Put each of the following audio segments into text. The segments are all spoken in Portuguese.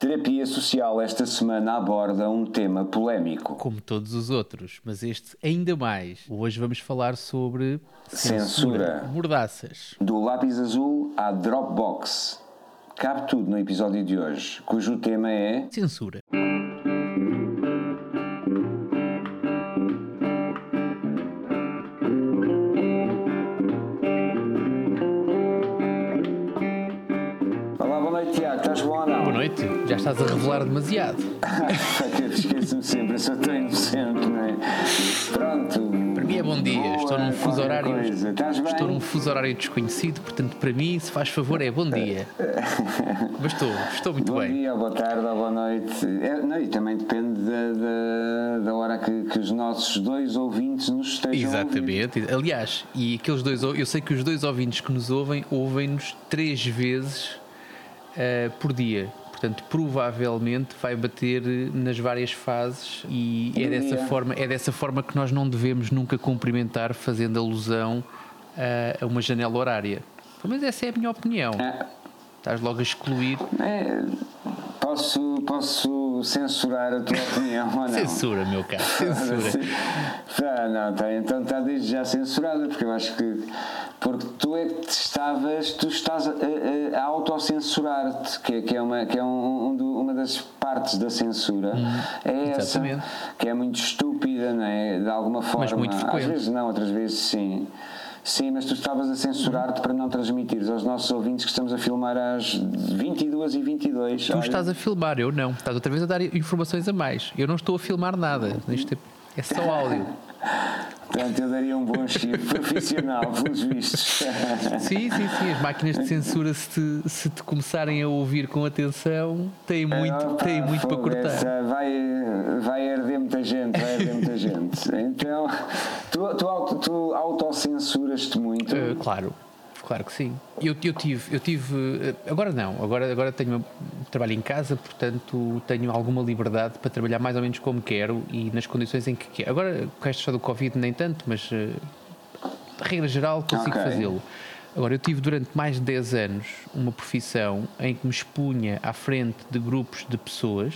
Terapia Social esta semana aborda um tema polémico. Como todos os outros, mas este ainda mais. Hoje vamos falar sobre censura. censura. Mordaças. Do lápis azul à Dropbox. Cabe tudo no episódio de hoje, cujo tema é. Censura. Já estás a revelar demasiado. esqueço-me sempre, eu sou tão inocente, não é? Pronto. Para mim é bom dia. Boa, estou num fuso horário. coisa. Estou num fuso horário desconhecido, portanto, para mim, se faz favor, é bom dia. Mas estou, estou muito Bom bem. dia, ou boa tarde, ou boa noite. É, não, e também depende da, da, da hora que, que os nossos dois ouvintes nos estejam. Exatamente. Aliás, e aqueles dois, eu sei que os dois ouvintes que nos ouvem, ouvem-nos três vezes eh, por dia. Portanto, provavelmente vai bater nas várias fases e é dessa, forma, é dessa forma que nós não devemos nunca cumprimentar fazendo alusão eh, a uma janela horária. Pelo menos essa é a minha opinião. É, Estás logo a excluir. é, posso, posso censurar a tua opinião ou não? Censura, meu caro, censura. Tá, não, tá, então está desde já censurada, porque eu acho que. Porque tu é que te estavas, tu estás a, a- a autocensurar-te, que, é- que é, uma, que é um, um uma das partes da censura. é essa, exatamente. que é muito estúpida, não é? De alguma forma. muito Às frequente. vezes não, outras vezes sim. Sim, mas tu estavas a censurar-te para não transmitires aos nossos ouvintes que estamos a filmar às 22 e 22 Tu estás a filmar, eu não. Estás outra vez a dar informações a mais. Eu não estou a filmar nada. Isto é, é só áudio. Portanto, eu daria um bom chip profissional, pelos vistos. Sim, sim, sim. As máquinas de censura, se te, se te começarem a ouvir com atenção, têm muito, Opa, têm muito para cortar. essa Vai, vai arder muita gente, vai arder muita gente. Então, tu, tu, tu autocensuras-te muito. Uh, claro, claro que sim. Eu, eu tive, eu tive, uh, agora não, agora, agora tenho trabalho em casa, portanto tenho alguma liberdade para trabalhar mais ou menos como quero e nas condições em que quero. Agora, com esta história do Covid, nem tanto, mas uh, regra geral consigo Ok. fazê-lo. Agora, eu tive durante mais de 10 anos uma profissão em que me expunha à frente de grupos de pessoas,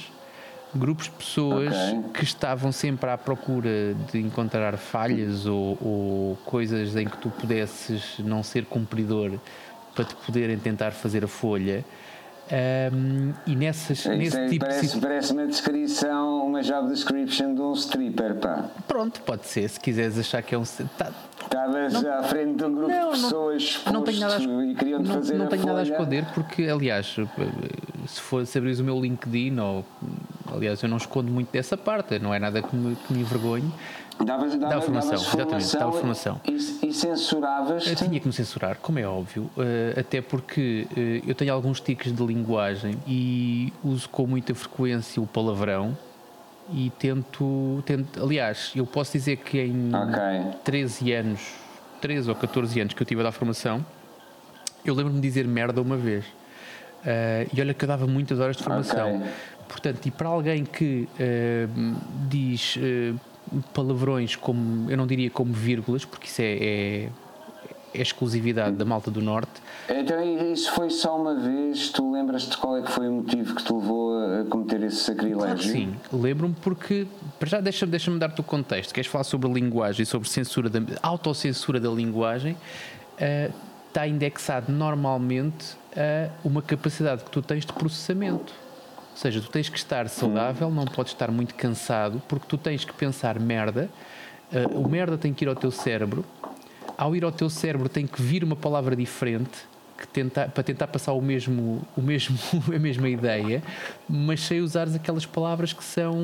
grupos de pessoas Ok. que estavam sempre à procura de encontrar falhas ou, ou coisas em que tu pudesses não ser cumpridor para te poderem tentar fazer a folha. Ahm, e nessas, Isso nesse tipo de parece, situ- parece uma descrição, uma job description de um stripper, pá. Pronto, pode ser, se quiseres achar que é um. Tá, Estavas à frente de um grupo Não, de não- pessoas não tenho nada a, e queriam não, fazer não tenho nada a folha. esconder porque aliás se for se o meu LinkedIn ou aliás eu não escondo muito dessa parte não é nada que me, que me envergonhe Davas, davas, Dava formação, davas exatamente, dava formação. E, e censuravas eu tinha que me censurar como é óbvio eh, até porque eh, eu tenho alguns tiques de linguagem e uso com muita frequência o palavrão e tento, tento aliás eu posso dizer que em Ok. 13 anos 13 ou 14 anos que eu tive a dar formação eu lembro-me de dizer merda uma vez. Ah, e olha que eu dava muitas horas de formação. Ok. Portanto, e para alguém que ah, diz ah, palavrões como, eu não diria como vírgulas, porque isso é, é, é exclusividade da malta do Norte, Então isso foi só uma vez, tu lembras-te qual é que foi o motivo que te levou a cometer esse sacrilégio? Claro sim, lembro-me porque, para já deixa-me deixa dar-te o contexto, queres falar sobre linguagem e sobre censura, da, autocensura da linguagem, ah, está indexado normalmente a uma capacidade que tu tens de processamento. Ou seja, tu tens que estar saudável, não podes estar muito cansado, porque tu tens que pensar merda, ah, o merda tem que ir ao teu cérebro, ao ir ao teu cérebro tem que vir uma palavra diferente que tenta, para tentar passar o mesmo, o mesmo, a mesma ideia, mas sem usares aquelas palavras que são,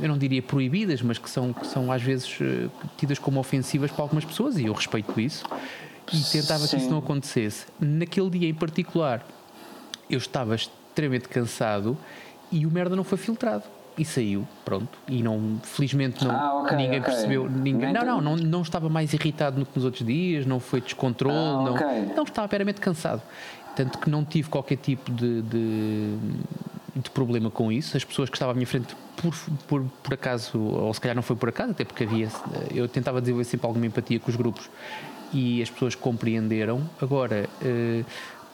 eu não diria proibidas, mas que são, que são às vezes eh, tidas como ofensivas para algumas pessoas, e eu respeito isso, e tentava que Sim. isso não acontecesse. Naquele dia em particular, eu estava extremamente cansado e o merda não foi filtrado. E saiu, pronto. E não, felizmente, não, Ah, ok, ninguém ok. percebeu. Ninguém, não, não, não, não estava mais irritado do que nos outros dias, não foi descontrole, Ah, não, não estava meramente cansado. Tanto que não tive qualquer tipo de, de, de problema com isso. As pessoas que estavam à minha frente, por, por, por acaso, ou se calhar não foi por acaso, até porque havia. Eu tentava desenvolver sempre alguma empatia com os grupos e as pessoas compreenderam. Agora, eh,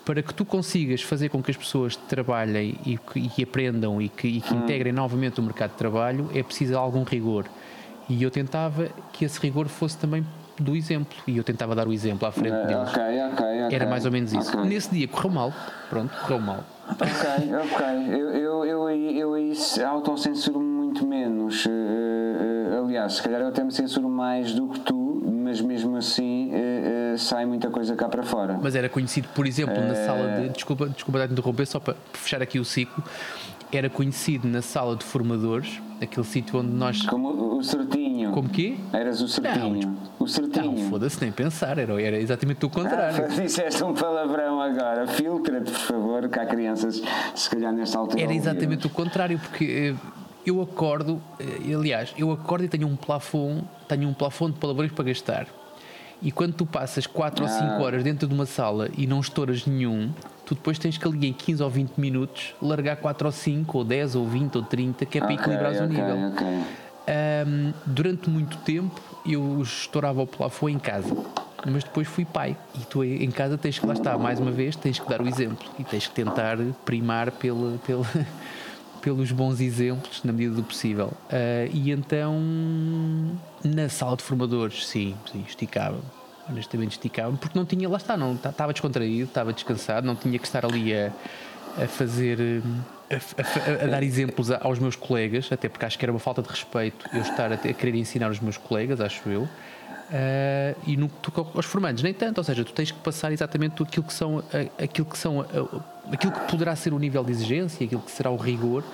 para que tu consigas fazer com que as pessoas trabalhem e que, e aprendam e que, e que integrem novamente o mercado de trabalho, é preciso algum rigor. E eu tentava que esse rigor fosse também do exemplo. E eu tentava dar o exemplo à frente É, deles. ok, ok, ok. Era mais ou menos isso. Nesse dia correu mal. Pronto, correu mal. Ok, ok. Eu, eu, eu, aí- eu aí autocensuro muito menos. eh, eh, aliás, se calhar eu até me censuro mais do que tu, mas mesmo assim eh, eh, sai muita coisa cá para fora. Mas era conhecido, por exemplo, na sala de. Desculpa, desculpa dar-te interromper, só para fechar aqui o ciclo. Era conhecido na sala de formadores, aquele sítio onde nós. Como o, o certinho. Como quê? Eras o certinho. o Não, certinho. foda-se, nem pensar, era, era exatamente o contrário. Ah, disseste um palavrão agora. Filtra-te, por favor, que há crianças, se calhar nesta altura. Era exatamente o contrário, porque eh, eu acordo, eh, aliás, eu acordo e tenho um plafond, tenho um plafond de palavrões para gastar. E quando tu passas 4 ou 5 Ah. horas dentro de uma sala e não estouras nenhum, tu depois tens que ali em 15 ou 20 minutos largar 4 ou 5 ou 10 ou 20 ou 30, que é para Ok, equilibrares o ok, nível. ok. Ahm, durante muito tempo eu estourava o plafond em casa, mas depois fui pai e tu em casa tens que lá estar mais uma vez, tens que dar o exemplo e tens que tentar primar pela, pela, pelos bons exemplos na medida do possível. Ah, e então na sala de formadores, sim, sim esticava. Honestamente esticava, porque não tinha, lá está, não estava descontraído, estava descansado, não tinha que estar ali a, a fazer a, a- a- dar exemplos aos meus colegas, até porque acho que era uma falta de respeito eu estar a, querer ensinar os meus colegas, acho eu. Ah, e no que aos formandos, nem tanto, ou seja, tu tens que passar exatamente aquilo que são, aquilo que são aquilo que poderá ser o nível de exigência, aquilo que será o rigor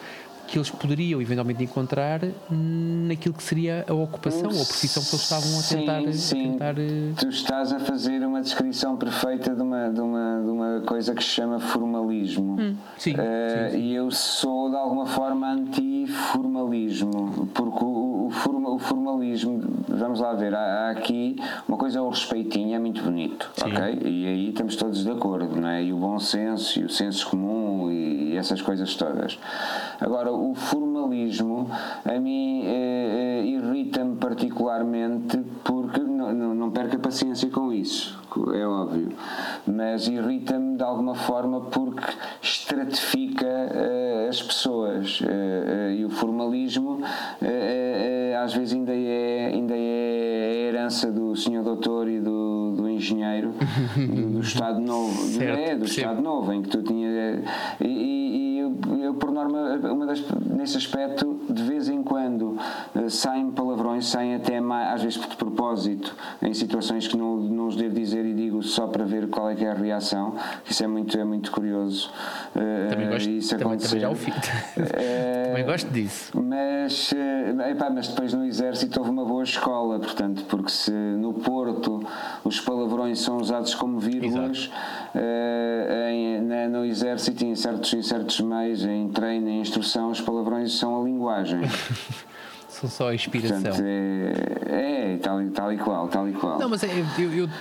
que eles poderiam eventualmente encontrar naquilo que seria a ocupação ou a profissão que eles estavam a Sim, tentar, a sim. tentar, eh, Tu estás a fazer uma descrição perfeita de uma, de uma, de uma coisa que se chama formalismo. Hum, sim, Eh, sim, sim. E eu sou de alguma forma anti-formalismo, porque o, o formalismo, vamos lá ver, há, há aqui uma coisa é o respeitinho, é muito bonito, Sim. ok? E aí estamos todos de acordo, não é? E o bom senso e o senso comum e essas coisas todas. Agora, o formalismo a mim eh, eh, irrita-me particularmente porque não, não, não perca paciência com isso, é óbvio, mas irrita-me de alguma forma porque estratifica eh, as pessoas eh, eh, e o formalismo eh, às vezes ainda é, ainda é a herança do senhor doutor e do, do engenheiro do, do Estado Novo, Certo, é, do percebo. Estado Novo, em que tu tinha e, e- e eu, eu, por norma uma das, nesse aspecto de vez em quando eh, saem palavrões saem até mais, às vezes de propósito em situações que não, não os devo dizer e digo só para ver qual é que é a reação isso é muito, é muito curioso eh, também gosto, isso também, também já o fiz. Eh, também gosto disso. mas, epá, mas depois no exército houve uma boa escola, portanto, porque se no Porto os palavrões são usados como vírgulas, em- na- no exército em certos, em certos meios, em treino, em instrução, os palavrões são a linguagem. São só a inspiração. Portanto, é, é tal, e- tal e qual, tal e qual. Não, mas é,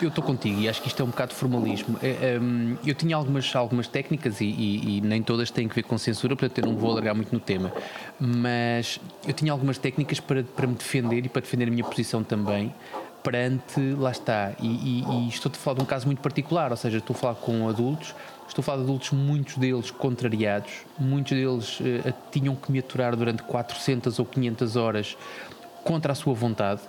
eu estou contigo e acho que isto é um bocado de formalismo. É, hum, eu tinha algumas, algumas técnicas e, e- e nem todas têm que ver com censura, portanto eu não vou alargar muito no tema. Mas eu tinha algumas técnicas para, para me defender e para defender a minha posição também perante, lá está, e, e, e estou a falar de um caso muito particular, ou seja, estou a falar com adultos, estou a falar de adultos, muitos deles contrariados, muitos deles eh, tinham que me aturar durante 400 ou 500 horas contra a sua vontade.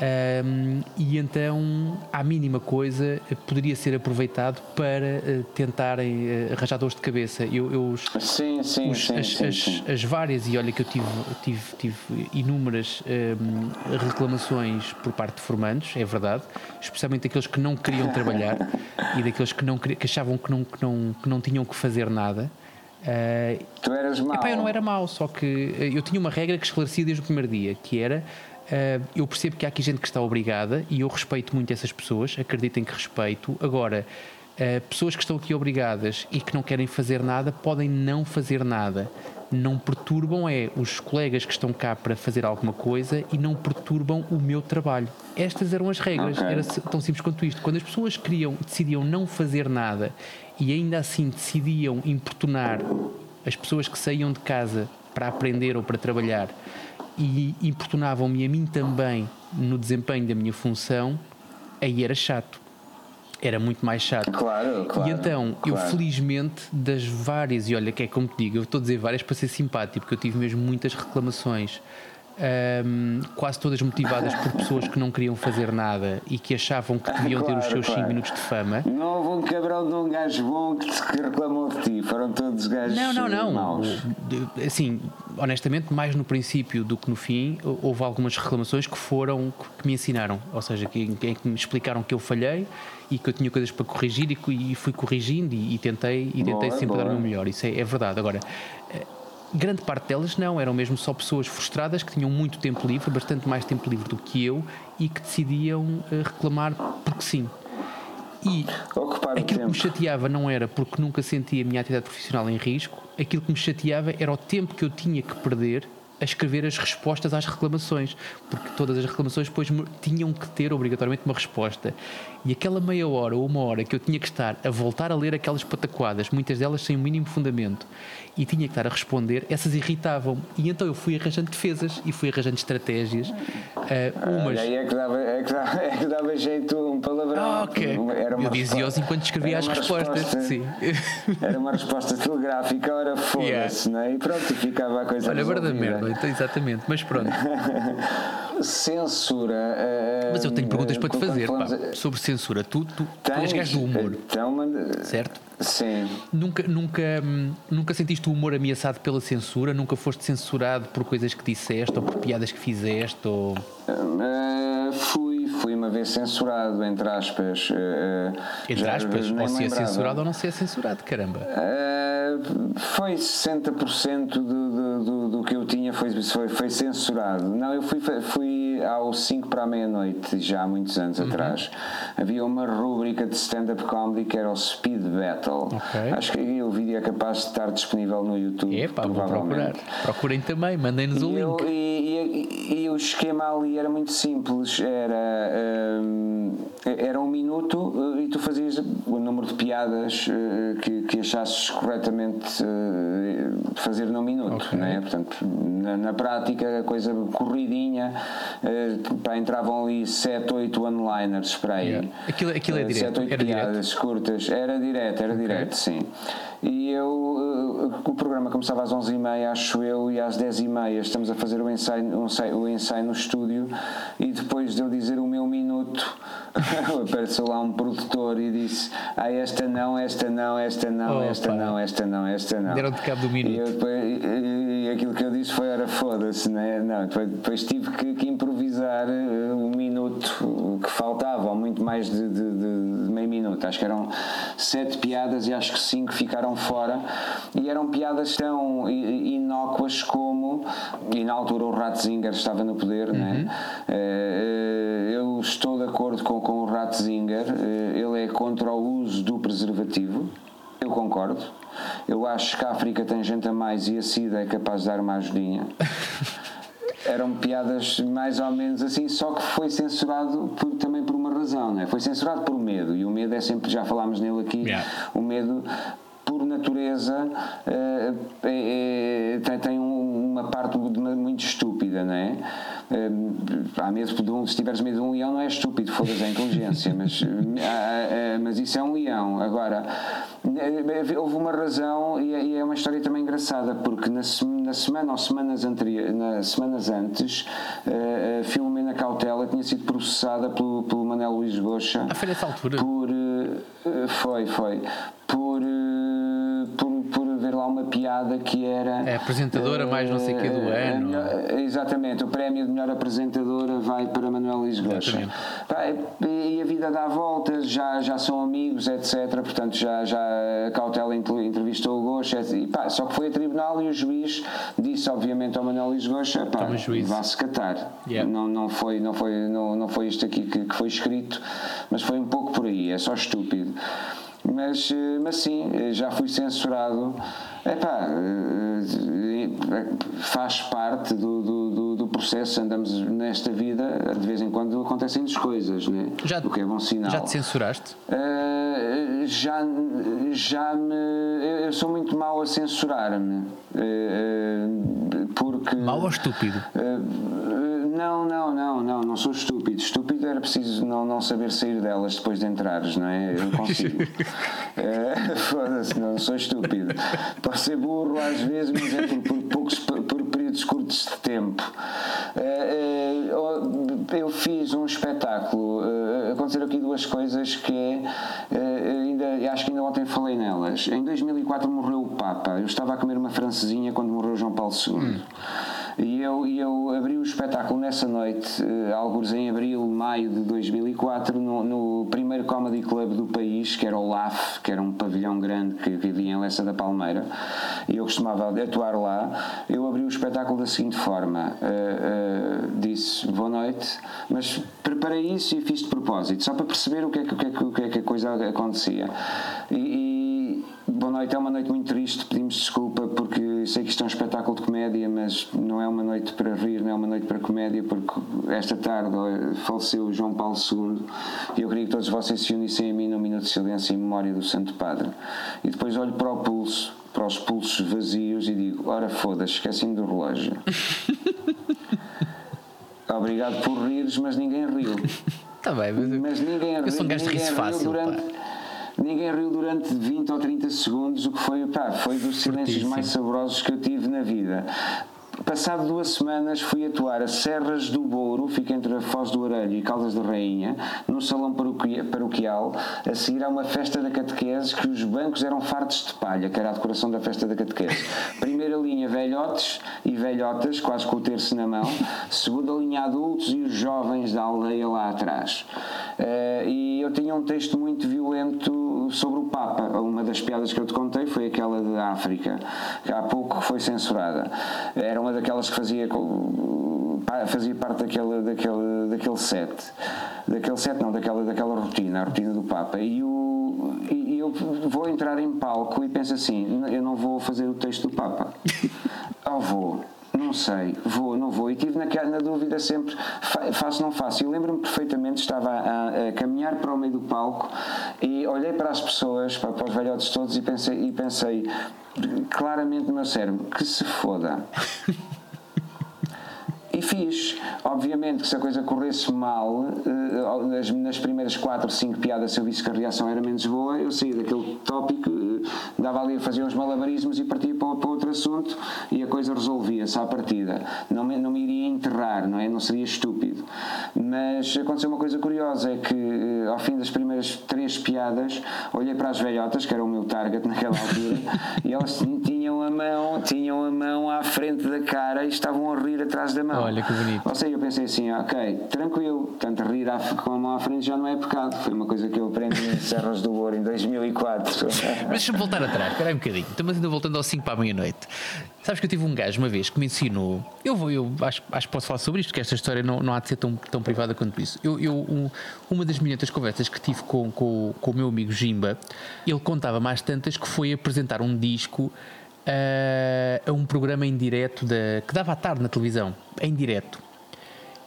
Um, e então, à mínima coisa, poderia ser aproveitado para eh, tentarem eh, arranjar dores de cabeça. Eu, eu os- Sim, sim, os- sim, as, sim, as- sim. as várias, e olha que eu tive, tive, tive inúmeras hum, reclamações por parte de formandos, é verdade, especialmente daqueles que não queriam trabalhar e daqueles que, não, que achavam que não, que, não, que não tinham que fazer nada. Ah, Tu eras mau. Epá, eu não era mau, só que eh, eu tinha uma regra que esclarecia desde o primeiro dia, que era eh, eu percebo que há aqui gente que está obrigada e eu respeito muito essas pessoas, acreditem que respeito. Agora, eh, pessoas que estão aqui obrigadas e que não querem fazer nada podem não fazer nada. Não perturbam é os colegas que estão cá para fazer alguma coisa e não perturbam o meu trabalho. Estas eram as regras, Ok. era tão simples quanto isto. Quando as pessoas queriam, decidiam não fazer nada e ainda assim decidiam importunar as pessoas que saíam de casa para aprender ou para trabalhar e importunavam-me a mim também no desempenho da minha função, aí era chato. era muito mais chato. Claro, claro. E então, claro. eu felizmente, das várias, e olha que é como te digo, eu estou a dizer várias para ser simpático, porque eu tive mesmo muitas reclamações um, quase todas motivadas por pessoas que não queriam fazer nada e que achavam que deviam claro, ter os seus 5 claro. minutos de fama. Não houve um cabrão de um gajo bom que, que reclamou de ti, foram todos gajos Não, não, não. maus. Assim, honestamente, mais no princípio do que no fim, houve algumas reclamações que foram que me ensinaram, ou seja, que, que, me explicaram que eu falhei e que eu tinha coisas para corrigir e, e fui corrigindo e, e tentei e tentei Boa, sempre dar o boa. meu melhor. Isso é, é verdade. Agora, eh, grande parte delas não, eram mesmo só pessoas frustradas que tinham muito tempo livre, bastante mais tempo livre do que eu e que decidiam eh, reclamar porque sim. E Ocupar aquilo que me chateava não era porque nunca sentia a minha atividade profissional em risco, aquilo que me chateava era o tempo que eu tinha que perder a escrever as respostas às reclamações, porque todas as reclamações depois tinham que ter obrigatoriamente uma resposta. E aquela meia hora ou uma hora que eu tinha que estar a voltar a ler aquelas pataquadas, muitas delas sem o mínimo fundamento, e tinha que estar a responder, essas irritavam. E então eu fui arranjando defesas e fui arranjando estratégias. ah, umas. Olha, aí é que dava, é que dava, é que dava jeito um palavrão. Ah, ok. Era uma Eu dizia-os enquanto escrevia era as respostas. resposta- Sim. Era uma resposta telegráfica, ora foda-se, não é? E pronto, ficava a coisa Olha, verdade resolvida. merda, então, exatamente. Mas pronto. Censura. eh, Mas eu tenho perguntas eh, para te fazer pá, falamos- sobre censura. Tu, tu, tu és Tens, gajo do humor, Então, manda- certo? Sim. Nunca, nunca, hum, nunca sentiste o humor ameaçado pela censura? Nunca foste censurado por coisas que disseste ou por piadas que fizeste? Ou... Uh, fui, fui uma vez censurado, entre aspas. uh, Entre aspas, ou se é censurado ou não se é censurado, caramba. Uh, foi 60% do, do, do, do que eu tinha foi, foi, foi censurado. Não, eu fui, fui ao 5 para a meia-noite, já há muitos anos Uhum. atrás. Havia uma rúbrica de stand-up comedy que era o Speed Battle. Ok. Acho que o vídeo é capaz de estar disponível no YouTube. É vou procurar. Procurem também, mandem-nos o eu- link. e- e- e o esquema ali era muito simples, era, hum, era um minuto uh, e tu fazias o número de piadas uh, que, que achasses corretamente uh, fazer num minuto, Ok. não é? Portanto, na, na prática a coisa corridinha, uh, pá, entravam ali 7, 8 one-liners para aí. Yeah. Aquilo- aquilo é Uh, direto? sete, oito Era direto? piadas curtas, era direto, era direto, sim. E eu, uh, o programa começava às 11h30, acho eu, e às 10h30 estamos a fazer o ensaio, um ensaio- o ensaio no estúdio. E depois de eu dizer o meu minuto, apareceu lá um produtor e disse: Ah, esta não, esta não, esta não, Opa. esta não, esta não, esta não. Deram-te cabo do E, minuto. eu depois, e, e aquilo que eu disse foi: Ora, foda-se, né? não Depois, depois tive que, que improvisar um minuto faltava, ou muito mais de, de- de- meio minuto. Acho que eram sete piadas e acho que cinco ficaram fora. E eram piadas tão inócuas como. E na altura o Ratzinger estava no poder, né? Eh, eu estou de acordo com, com o Ratzinger, eh, ele é contra o uso do preservativo. Eu concordo. Eu acho que a África tem gente a mais e a SIDA é capaz de dar uma ajudinha. Eram piadas mais ou menos assim, só que foi censurado por- também por razão, né? foi censurado por medo, e o medo é sempre, já falámos nele aqui, Yeah. o medo por natureza é- é- tem, tem um- uma parte muito estúpida, não é? Eh, há medo de um, se tiveres medo de um leão não é estúpido, foda-se a inteligência, mas, eh, ah, mas isso é um leão. Agora, eh, houve uma razão e é- e é uma história também engraçada, porque na, se- na semana ou semanas, anteri- nas semanas antes, eh, a Filomena Cautela tinha sido processada pelo, pelo Manel Luís Goxa Ah, foi nessa altura? por eh, eh, foi, foi por, eh, por por haver lá uma piada que era É apresentadora mais não sei quê do eh, ano. melhor- exatamente, o prémio de melhor apresentadora vai para Manuel. Pá, e a vida dá voltas, já, já são amigos, etc. Portanto, já, já a Cautela entre- entrevistou o e, pá, só que foi a tribunal e o juiz disse, obviamente, ao Manuel Luís Goxa: pá, vá-se catar. Yeah. Não, não, foi, não, foi, não, não foi isto aqui que, que foi escrito, mas foi um pouco por aí, é só estúpido. Mas, mas sim, já fui censurado. Epá, eh, eh, faz parte do, do, do- processo, andamos nesta vida, de vez em quando acontecem-nos coisas, né? Já- o que é bom sinal. Já te censuraste? Uh, já, já me. Eu sou muito mau a censurar-me. Uh, porque. Mau ou estúpido? Uh, Não, não, não, não, não sou estúpido. Estúpido era preciso não, não saber sair delas depois de entrares, não é? Eu consigo. é, Foda-se, não sou estúpido. Posso ser burro às vezes, mas é por, por poucos por períodos curtos de tempo. É, é, eu fiz um espetáculo. É, aconteceram aqui duas coisas que é, ainda, acho que ainda ontem falei nelas. Em 2004 morreu o Papa. Eu estava a comer uma francesinha quando morreu João Paulo II. Hum. E eu, eu abri o espetáculo nessa noite, uh, alguns em abril, maio de 2004, no, no, primeiro comedy club do país, que era o LAF, que era um pavilhão grande que, havia em Lessa da Palmeira, e eu costumava atuar lá. Eu abri o espetáculo da seguinte forma: uh, uh, disse boa noite, mas preparei isso e fiz de propósito, só para perceber o que é que, o que, é que, o que, é que a coisa acontecia. E, e boa noite, é uma noite muito triste, pedimos desculpa porque sei que isto é um espetáculo de comédia, mas não é uma noite para rir, não é uma noite para comédia, porque esta tarde faleceu João Paulo II e eu queria que todos vocês se unissem a mim num minuto de silêncio em memória do Santo Padre. E depois olho para o pulso, para os pulsos vazios e digo: ora foda-se, esqueci-me do relógio. Obrigado por rires, mas ninguém riu. Está bem, mas, mas ninguém riu. Eu sou um gajo de riso fácil. Durante, pá ninguém riu durante 20 ou 30 segundos, o que foi, pá, foi dos silêncios mais saborosos que eu tive na vida. Passado duas semanas fui atuar a Serras do Bouro, fica entre a Foz do Arelho e Caldas da Rainha, no salão paroquial, a seguir a uma festa da catequese que os bancos eram fartos de palha, que era a decoração da festa da catequese. Primeira linha velhotes e velhotas, quase com o terço na mão. Segunda linha adultos e os jovens da aldeia lá atrás. Uh, e eu tinha um texto muito violento sobre o Papa. Uma das piadas que eu te contei foi aquela da África, que há pouco foi censurada. Era uma daquelas que fazia, fazia parte daquele, daquele, daquele set. Daquele set, não, daquela, daquela rotina, a rotina do Papa. E, o, e eu vou entrar em palco e penso assim: eu não vou fazer o texto do Papa. Ou vou não sei, vou, não vou. E tive naquela, na dúvida sempre, faço, não faço. E lembro-me perfeitamente, estava a, a, caminhar para o meio do palco e olhei para as pessoas, para, para os velhotes todos e pensei, e pensei claramente no meu cérebro, que se foda. E fiz. Obviamente que se a coisa corresse mal, eh, nas, primeiras 4, 5 piadas, se eu visse que a reação era menos boa, eu saía daquele tópico, eh, dava ali a fazer uns malabarismos e partia para, para outro assunto e a coisa resolvia-se à partida. Não me, não me iria enterrar, não é? Não seria estúpido. Mas aconteceu uma coisa curiosa, é que eh, ao fim das primeiras três piadas, olhei para as velhotas, que era o meu target naquela altura, e elas tinham a mão, tinham a mão à frente da cara e estavam a rir atrás da mão. Olha que bonito. Ou seja, eu pensei assim, ok, tranquilo, tanto rir com a mão à frente já não é pecado. Foi uma coisa que eu aprendi em Serras do Ouro em 2004. Mas deixa-me voltar atrás, espera um bocadinho. Estamos ainda voltando ao 5 para a meia-noite. Sabes que eu tive um gajo uma vez que me ensinou. Eu, vou, eu acho, acho que posso falar sobre isto, porque esta história não, não há de ser tão, tão privada quanto isso. Eu, eu um, uma das milhentas conversas que tive com, com, com o meu amigo Jimba, ele contava mais tantas que foi apresentar um disco a, a um programa em direto da, que dava à tarde na televisão, em direto.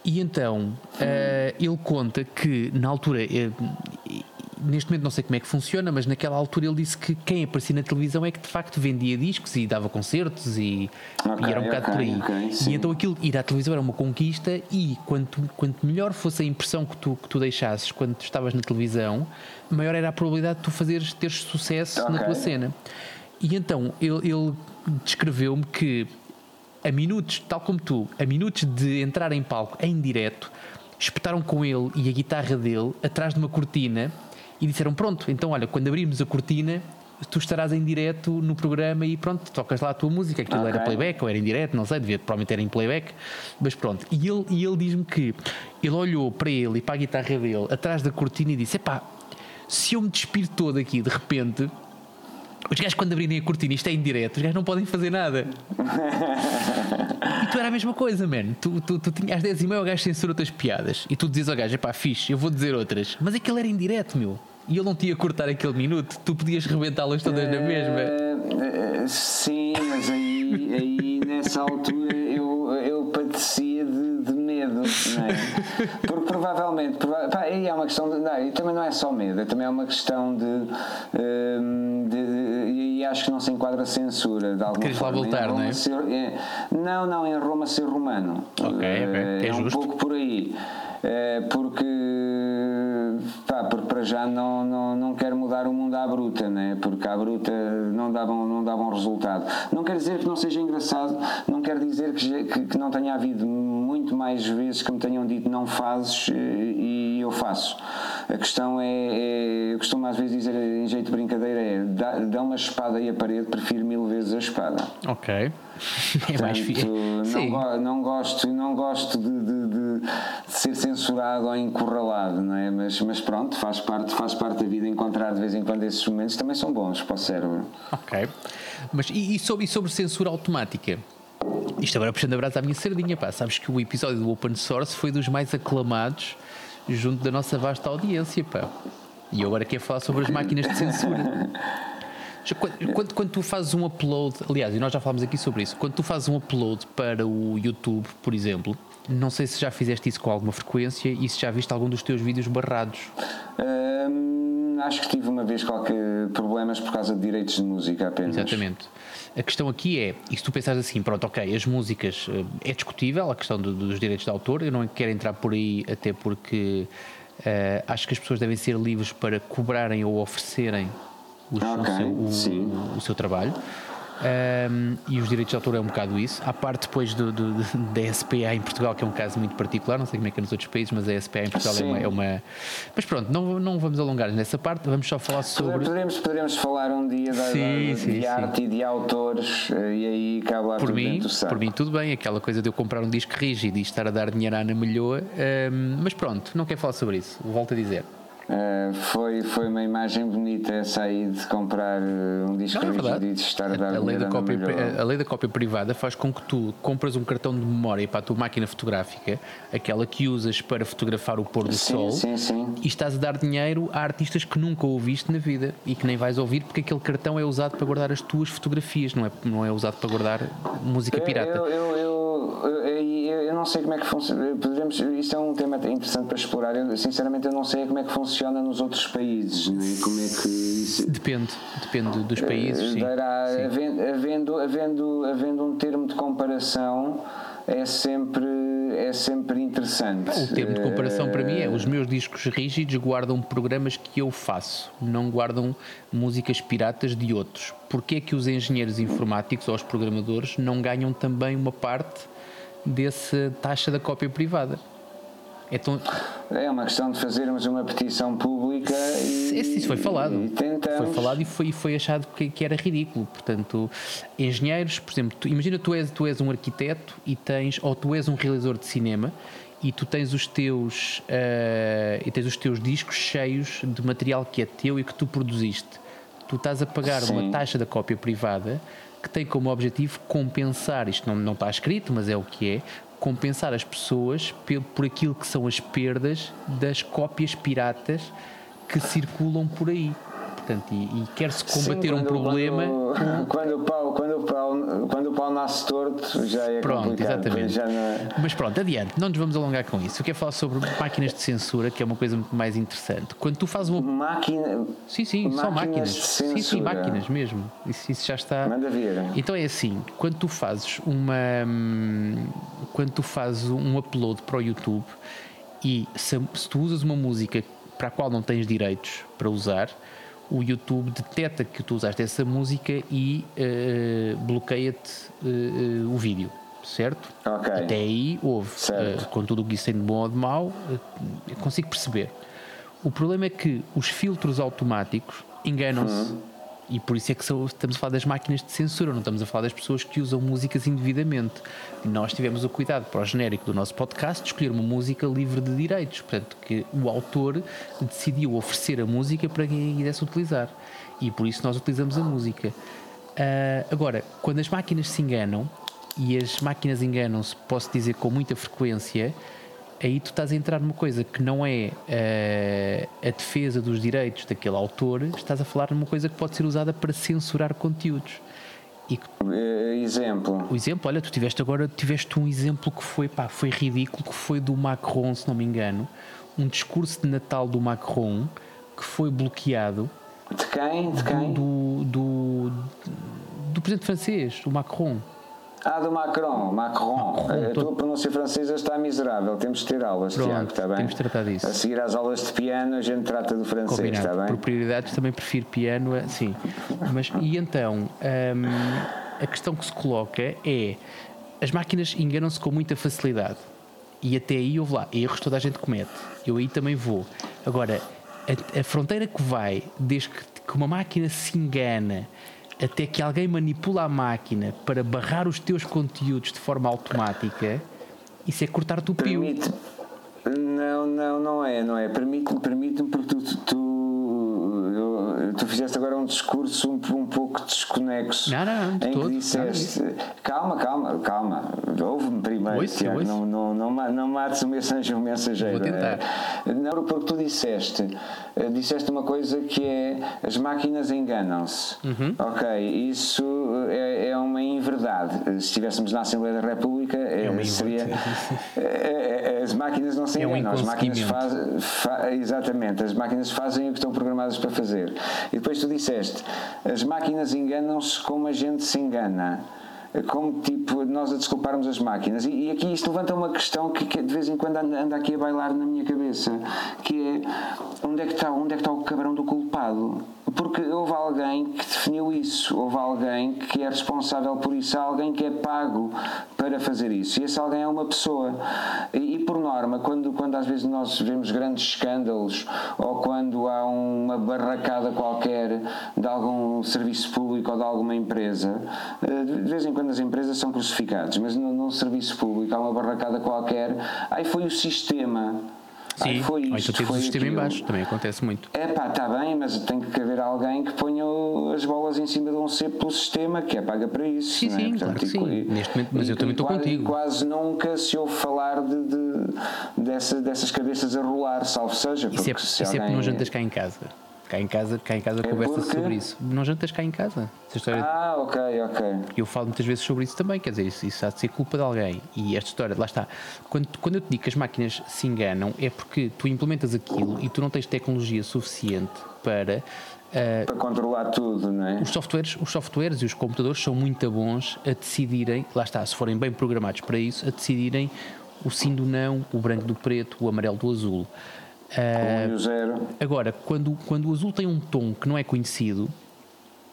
E então uh, ele conta que na altura, uh, neste momento não sei como é que funciona, mas naquela altura ele disse que quem aparecia na televisão é que de facto vendia discos e dava concertos e, okay, e era um bocado okay, por aí. Okay, e então aquilo, ir à televisão era uma conquista e quanto, quanto melhor fosse a impressão que tu, que tu deixasses quando tu estavas na televisão, maior era a probabilidade de tu fazeres, teres sucesso na tua cena. E então ele, ele descreveu-me que a minutos, tal como tu, a minutos de entrar em palco em direto, espetaram com ele e a guitarra dele atrás de uma cortina e disseram: Pronto, então olha, quando abrirmos a cortina, tu estarás em direto no programa e pronto, tocas lá a tua música. Aquilo okay. era playback ou era em direto, não sei, devia provavelmente era em playback, mas pronto. E ele, e ele diz-me que ele olhou para ele e para a guitarra dele atrás da cortina e disse: Epá, se eu me despir todo aqui de repente, os gajos, quando abrirem a cortina, isto é indireto, os gajos não podem fazer nada. e tu era a mesma coisa, man. Tu, tu, tu tinhas às 10 e meia, o gajo censura outras piadas. E tu dizes ao gajo, pá, fixe, eu vou dizer outras. Mas aquele era indireto, meu. E ele não tinha a cortar aquele minuto, tu podias rebentá-las todas na mesma. Uh, sim, mas aí, aí nessa altura eu, eu padecia de, de medo, não é? porque provavelmente, prova pá, e é uma questão de, não, e também não é só medo, também é uma questão de, hum, de, de e acho que não se enquadra censura de alguma Queres forma. lá voltar, não é? Ser, é? Não, não, em Roma ser romano. Ok, ok, é, é um justo. pouco por aí. É, porque, pá, porque para já não, não, não quero mudar o mundo à bruta, né? porque à bruta não dá, bom, não dá bom resultado. Não quer dizer que não seja engraçado, não quer dizer que, que, que não tenha havido muito mais vezes que me tenham dito não fazes eh, e eu faço. A questão é, é eu costumo às vezes dizer em jeito de brincadeira é dá, dá uma espada aí a parede, prefiro mil vezes a espada. Ok. É mais Portanto, não, go- não gosto, não gosto de, de- de- de ser censurado ou encurralado, não é? Mas, mas pronto, faz parte, faz parte da vida encontrar de vez em quando esses momentos também são bons para o cérebro. Ok. Mas e, e sobre, e sobre censura automática? Isto agora puxando a brasa à minha sardinha, pá. Sabes que o episódio do Open Source foi dos mais aclamados junto da nossa vasta audiência, pá. E eu agora quero falar sobre as máquinas de censura. Quando, quando, tu fazes um upload, aliás, e nós já falámos aqui sobre isso, quando tu fazes um upload para o YouTube, por exemplo, não sei se já fizeste isso com alguma frequência e se já viste algum dos teus vídeos barrados. Hum, acho que tive uma vez qualquer problemas por causa de direitos de música apenas. Exatamente. A questão aqui é, e se tu pensares assim, pronto, ok, as músicas eh, é discutível, a questão do- dos direitos de autor, eu não quero entrar por aí, até porque eh, acho que as pessoas devem ser livres para cobrarem ou oferecerem os- Ok, o, seu, o- o seu trabalho. Ahm, e os direitos de autor é um bocado isso. À parte depois do, do- da SPA em Portugal, que é um caso muito particular, não sei como é que é nos outros países, mas a SPA em Portugal é uma, é uma- Mas pronto, não, não vamos alongar nessa parte, vamos só falar sobre. Poderemos, poderemos falar um dia da, Sim, da- sim, de sim. arte e de autores eh, e aí cabe lá por tudo mim, por mim tudo bem, aquela coisa de eu comprar um disco rígido e estar a dar dinheiro à Ana Melhoa, hum, mas pronto, não quero falar sobre isso, volto a dizer. Eh, foi, foi uma imagem bonita essa aí de comprar eh, um disco Não, é e de estar a dar a lei da cópia, a lei da cópia privada faz com que tu compras um cartão de memória para a tua máquina fotográfica, aquela que usas para fotografar o pôr do Sim, sol, sim, sim. e estás a dar dinheiro a artistas que nunca ouviste na vida e que nem vais ouvir porque aquele cartão é usado para guardar as tuas fotografias, não é, não é usado para guardar música pirata. Eu, eu, eu, eu, não sei como é que funciona. Podemos, isto é um tema interessante para explorar. Eu, sinceramente, eu não sei como é que funciona nos outros países. Né? Como é que isso. Depende, depende dos países. Sim. Dará, Sim. havendo, havendo, havendo, um termo de comparação é sempre, é sempre interessante. O termo de comparação para mim é Eh, os meus discos rígidos guardam programas que eu faço, não guardam músicas piratas de outros. Porquê é que os engenheiros informáticos ou os programadores não ganham também uma parte dessa taxa da cópia privada? Então, É uma questão de fazermos uma petição pública e. isso foi falado. E tentamos. Foi falado e foi, foi achado que, que era ridículo. Portanto, engenheiros, por exemplo, tu- imagina tu és, tu és um arquiteto e tens, ou tu és um realizador de cinema e tu tens os teus eh, e tens os teus discos cheios de material que é teu e que tu produziste. Tu estás a pagar Sim. uma taxa da cópia privada que tem como objetivo compensar, isto não, não está escrito, mas é o que é, compensar as pessoas pe- por aquilo que são as perdas das cópias piratas que circulam por aí. Portanto, e, e quer-se combater Sim, um problema Quando, quando, o pau, quando, o pau, quando o pau nasce torto, já é Pronto, complicado. exatamente. Não é- Mas pronto, adiante, não nos vamos alongar com isso. Eu quero falar sobre máquinas de censura, que é uma coisa muito mais interessante. Quando tu fazes uma. Máquina. Sim, sim, só Máquinas máquinas. de Sim, sim, máquinas mesmo. Isso, isso já está. Manda vir. Então é assim, quando tu fazes uma hum, quando tu fazes um upload para o YouTube e se, se tu usas uma música para a qual não tens direitos para usar, o YouTube detecta que tu usaste essa música e eh, bloqueia-te eh, o vídeo, certo? Ok. Até aí houve, Certo. eh, com tudo o que isso tem de bom ou de mau, consigo perceber. O problema é que os filtros automáticos enganam-se. E por isso é que estamos a falar das máquinas de censura, não estamos a falar das pessoas que usam músicas indevidamente. Nós tivemos o cuidado para o genérico do nosso podcast de escolher uma música livre de direitos, portanto, que o autor decidiu oferecer a música para quem quisesse utilizar. E por isso nós utilizamos a música. Ah, agora, quando as máquinas se enganam, e as máquinas enganam-se, posso dizer com muita frequência, aí tu estás a entrar numa coisa que não é eh, a defesa dos direitos daquele autor, estás a falar numa coisa que pode ser usada para censurar conteúdos. E Eh, exemplo. o exemplo, olha, tu tiveste agora tiveste um exemplo que foi, pá, foi ridículo, que foi do Macron, se não me engano, um discurso de Natal do Macron que foi bloqueado De quem? De quem? do, do, do presidente francês, o Macron. Ah, do Macron. Macron. Macron, a tua pronúncia francesa está miserável. Temos de ter aulas, Pronto, Tiago, está bem? temos de tratar disso. A seguir às aulas de piano, a gente trata do francês, Combinado. está Por bem? prioridades também prefiro piano, a- sim. Mas e então hum, a questão que se coloca é as máquinas enganam-se com muita facilidade e até aí houve lá erros toda a gente comete. Eu aí também vou. Agora a, a fronteira que vai desde que, que uma máquina se engana até que alguém manipula a máquina para barrar os teus conteúdos de forma automática, isso é cortar-te o pio. Permite. Não, não, não é, não é. Permite-me, permite-me, porque tu, tu, tu fizeste agora um discurso um, um pouco desconexo. Não, não, não, de em todo, que disseste. Calma, calma, calma. Ouve-me primeiro, Ouço, Tiago. ouço. Não, não, não, não mates o mensageiro. O mensageiro. Vou tentar. Não, porque tu disseste. eh, Disseste uma coisa que é as máquinas enganam-se. Uhum. Ok, isso é, é uma inverdade. Se estivéssemos na Assembleia da República, eh, uma seria. É, é, As máquinas não se É enganam, as máquinas fazem. Fa, exatamente, as máquinas fazem o que estão programadas para fazer. E depois tu disseste: as máquinas enganam-se como a gente se engana. Como tipo nós a desculparmos as máquinas. E, e aqui isto levanta uma questão que, que de vez em quando anda, anda aqui a bailar na minha cabeça: que é onde é que está, onde é que está o cabrão do culpado? Porque houve alguém que definiu isso, houve alguém que é responsável por isso, há alguém que é pago para fazer isso. E esse alguém é uma pessoa. E, e por norma, quando, quando às vezes nós vemos grandes escândalos ou quando há uma barracada qualquer de algum serviço público ou de alguma empresa, eh, de vez em quando as empresas são crucificadas, mas num, num serviço público há uma barracada qualquer, aí foi o sistema. Sim, foi ou isto, então tens o foi sistema em aquilo. baixo, também acontece muito. É pá, está bem, mas tem que haver alguém que ponha as bolas em cima de um cepo pelo sistema que é paga para isso. Sim, é? sim, claro que e- sim. e- Neste momento- mas e- eu também estou contigo. Quase nunca se ouve falar de, de- dessa- dessas cabeças a rolar, salvo seja. Isso é, se isso é porque não jantas cá em casa. Cá em casa, cá em casa conversa porque- sobre isso. Não jantas cá em casa. Essa história Ah, ok, ok. Eu falo muitas vezes sobre isso também, quer dizer, isso, isso há de ser culpa de alguém. E esta história, lá está. Quando, quando eu te digo que as máquinas se enganam, é porque tu implementas aquilo e tu não tens tecnologia suficiente para. ah, Para controlar tudo, não é? os, softwares, os softwares e os computadores são muito bons a decidirem, lá está, se forem bem programados para isso, a decidirem o sim do não, o branco do preto, o amarelo do azul. Zero. Agora, quando, quando o azul tem um tom que não é conhecido,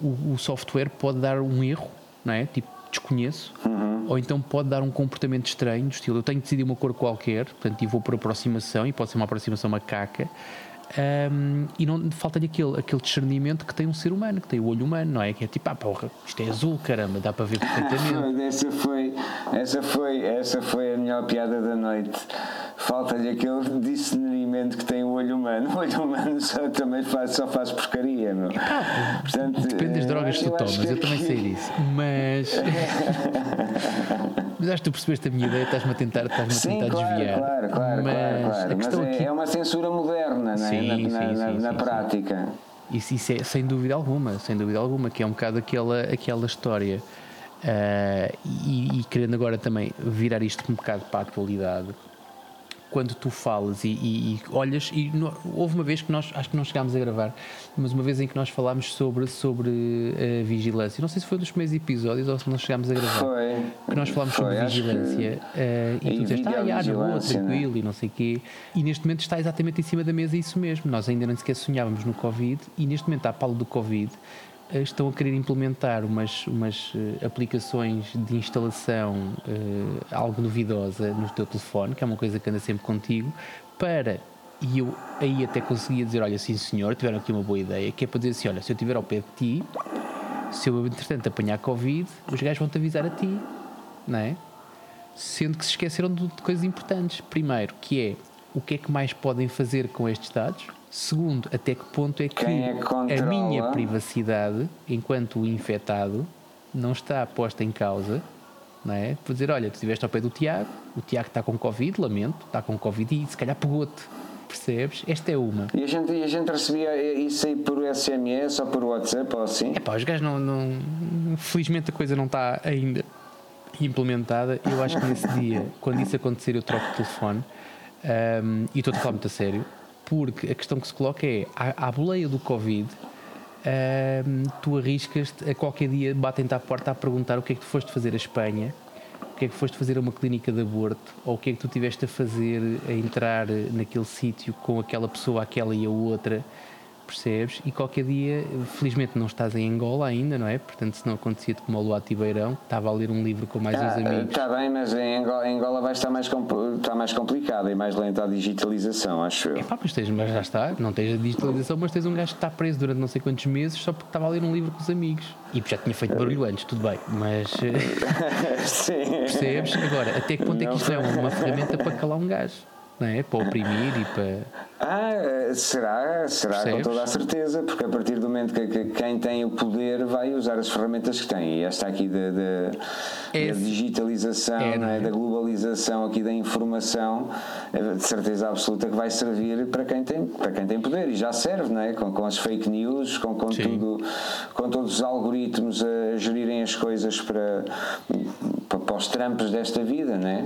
o, o software pode dar um erro, não é? Tipo, desconheço, ou então pode dar um comportamento estranho, do estilo, eu tenho que decidir uma cor qualquer, portanto, e vou por aproximação, e pode ser uma aproximação macaca, ahm, e não falta-lhe aquele, aquele discernimento que tem um ser humano, que tem o olho humano, não é? Que é tipo, ah, porra, isto é azul, caramba, dá para ver perfeitamente. Essa foi, essa, foi, essa foi a melhor piada da noite. Falta-lhe aquele discernimento que tem o olho humano. O olho humano só, também faz, só faz porcaria, meu. Portanto, Depende das eh, drogas que tu tomas, eu também sei disso. Mas. Mas acho que tu percebeste a minha ideia, estás-me a tentar, estás-me a tentar claro, desviar. claro, claro, Mas claro, claro. Mas é, aqui. é uma censura moderna, é? Sim, na, sim, na, sim, na- sim, na sim. prática. Isso, isso é sem dúvida alguma, sem dúvida alguma, que é um bocado aquela, aquela história. Ah, e, e querendo agora também virar isto um bocado para a atualidade, quando tu falas e, e- e olhas, e no- houve uma vez que nós, acho que não chegámos a gravar, mas uma vez em que nós falámos sobre, sobre a vigilância, não sei se foi um dos primeiros episódios ou se não chegámos a gravar. Foi. que nós falámos Foi, sobre acho que- vigilância eh, e tu disseste, ah, já, na boa, né? tranquilo e não sei o quê. E neste momento está exatamente em cima da mesa isso mesmo. Nós ainda nem sequer sonhávamos no Covid e neste momento, à pala do Covid, eh, estão a querer implementar umas, umas eh, aplicações de instalação eh, algo duvidosa no teu telefone, que é uma coisa que anda sempre contigo, para. E eu aí até conseguia dizer: Olha, sim senhor, tiveram aqui uma boa ideia, que é para dizer assim: Olha, se eu estiver ao pé de ti, se eu entretanto apanhar Covid, os gajos vão-te avisar a ti, não é? Sendo que se esqueceram de coisas importantes. Primeiro, que é o que é que mais podem fazer com estes dados? Segundo, até que ponto é que, é a minha privacidade, enquanto infectado, não está posta em causa, não é? Por dizer, olha, tu estiveste ao pé do Tiago, o Tiago está com Covid, lamento, está com Covid e se calhar pegou-te. Percebes? Esta é uma. E a gente, a gente recebia isso aí por SMS ou por WhatsApp ou assim? É pá, os gajos não, não. Felizmente a coisa não está ainda implementada. Eu acho que nesse dia, quando isso acontecer, eu troco de telefone. Um, e estou a falar muito a sério, porque a questão que se coloca é: à, à boleia do Covid, um, tu arriscas-te a qualquer dia batem-te à porta a perguntar o que é que tu foste fazer a Espanha, o que é que foste fazer a uma clínica de aborto, ou o que é que tu tiveste a fazer a entrar naquele sítio com aquela pessoa, aquela e a outra percebes? E qualquer dia, felizmente não estás em Angola ainda, não é? Portanto, se não acontecia como o Luá Tibeirão, estava a ler um livro com mais ah, uns amigos. Está bem, mas em Angola, em Angola vai estar mais, está mais complicado e mais lenta a digitalização, acho eu. É pá, mas, tens, mas já está, não tens a digitalização, mas tens um gajo que está preso durante não sei quantos meses só porque estava a ler um livro com os amigos. E já tinha feito barulho antes, tudo bem, mas. Sim. Percebes? Agora, até que ponto não. é que isto é uma ferramenta para calar um gajo? Não é? Para oprimir e para. Ah, será, será Percebes? com toda a certeza, porque a partir do momento que, que, quem tem o poder vai usar as ferramentas que tem. E esta aqui da, da, da digitalização, é, é? da globalização aqui da informação, é de certeza absoluta que vai servir para quem tem, para quem tem poder. E já serve, não é? Com, com as fake news, com, com, tudo, com todos os algoritmos a gerirem as coisas para, para, os trampos desta vida, não é?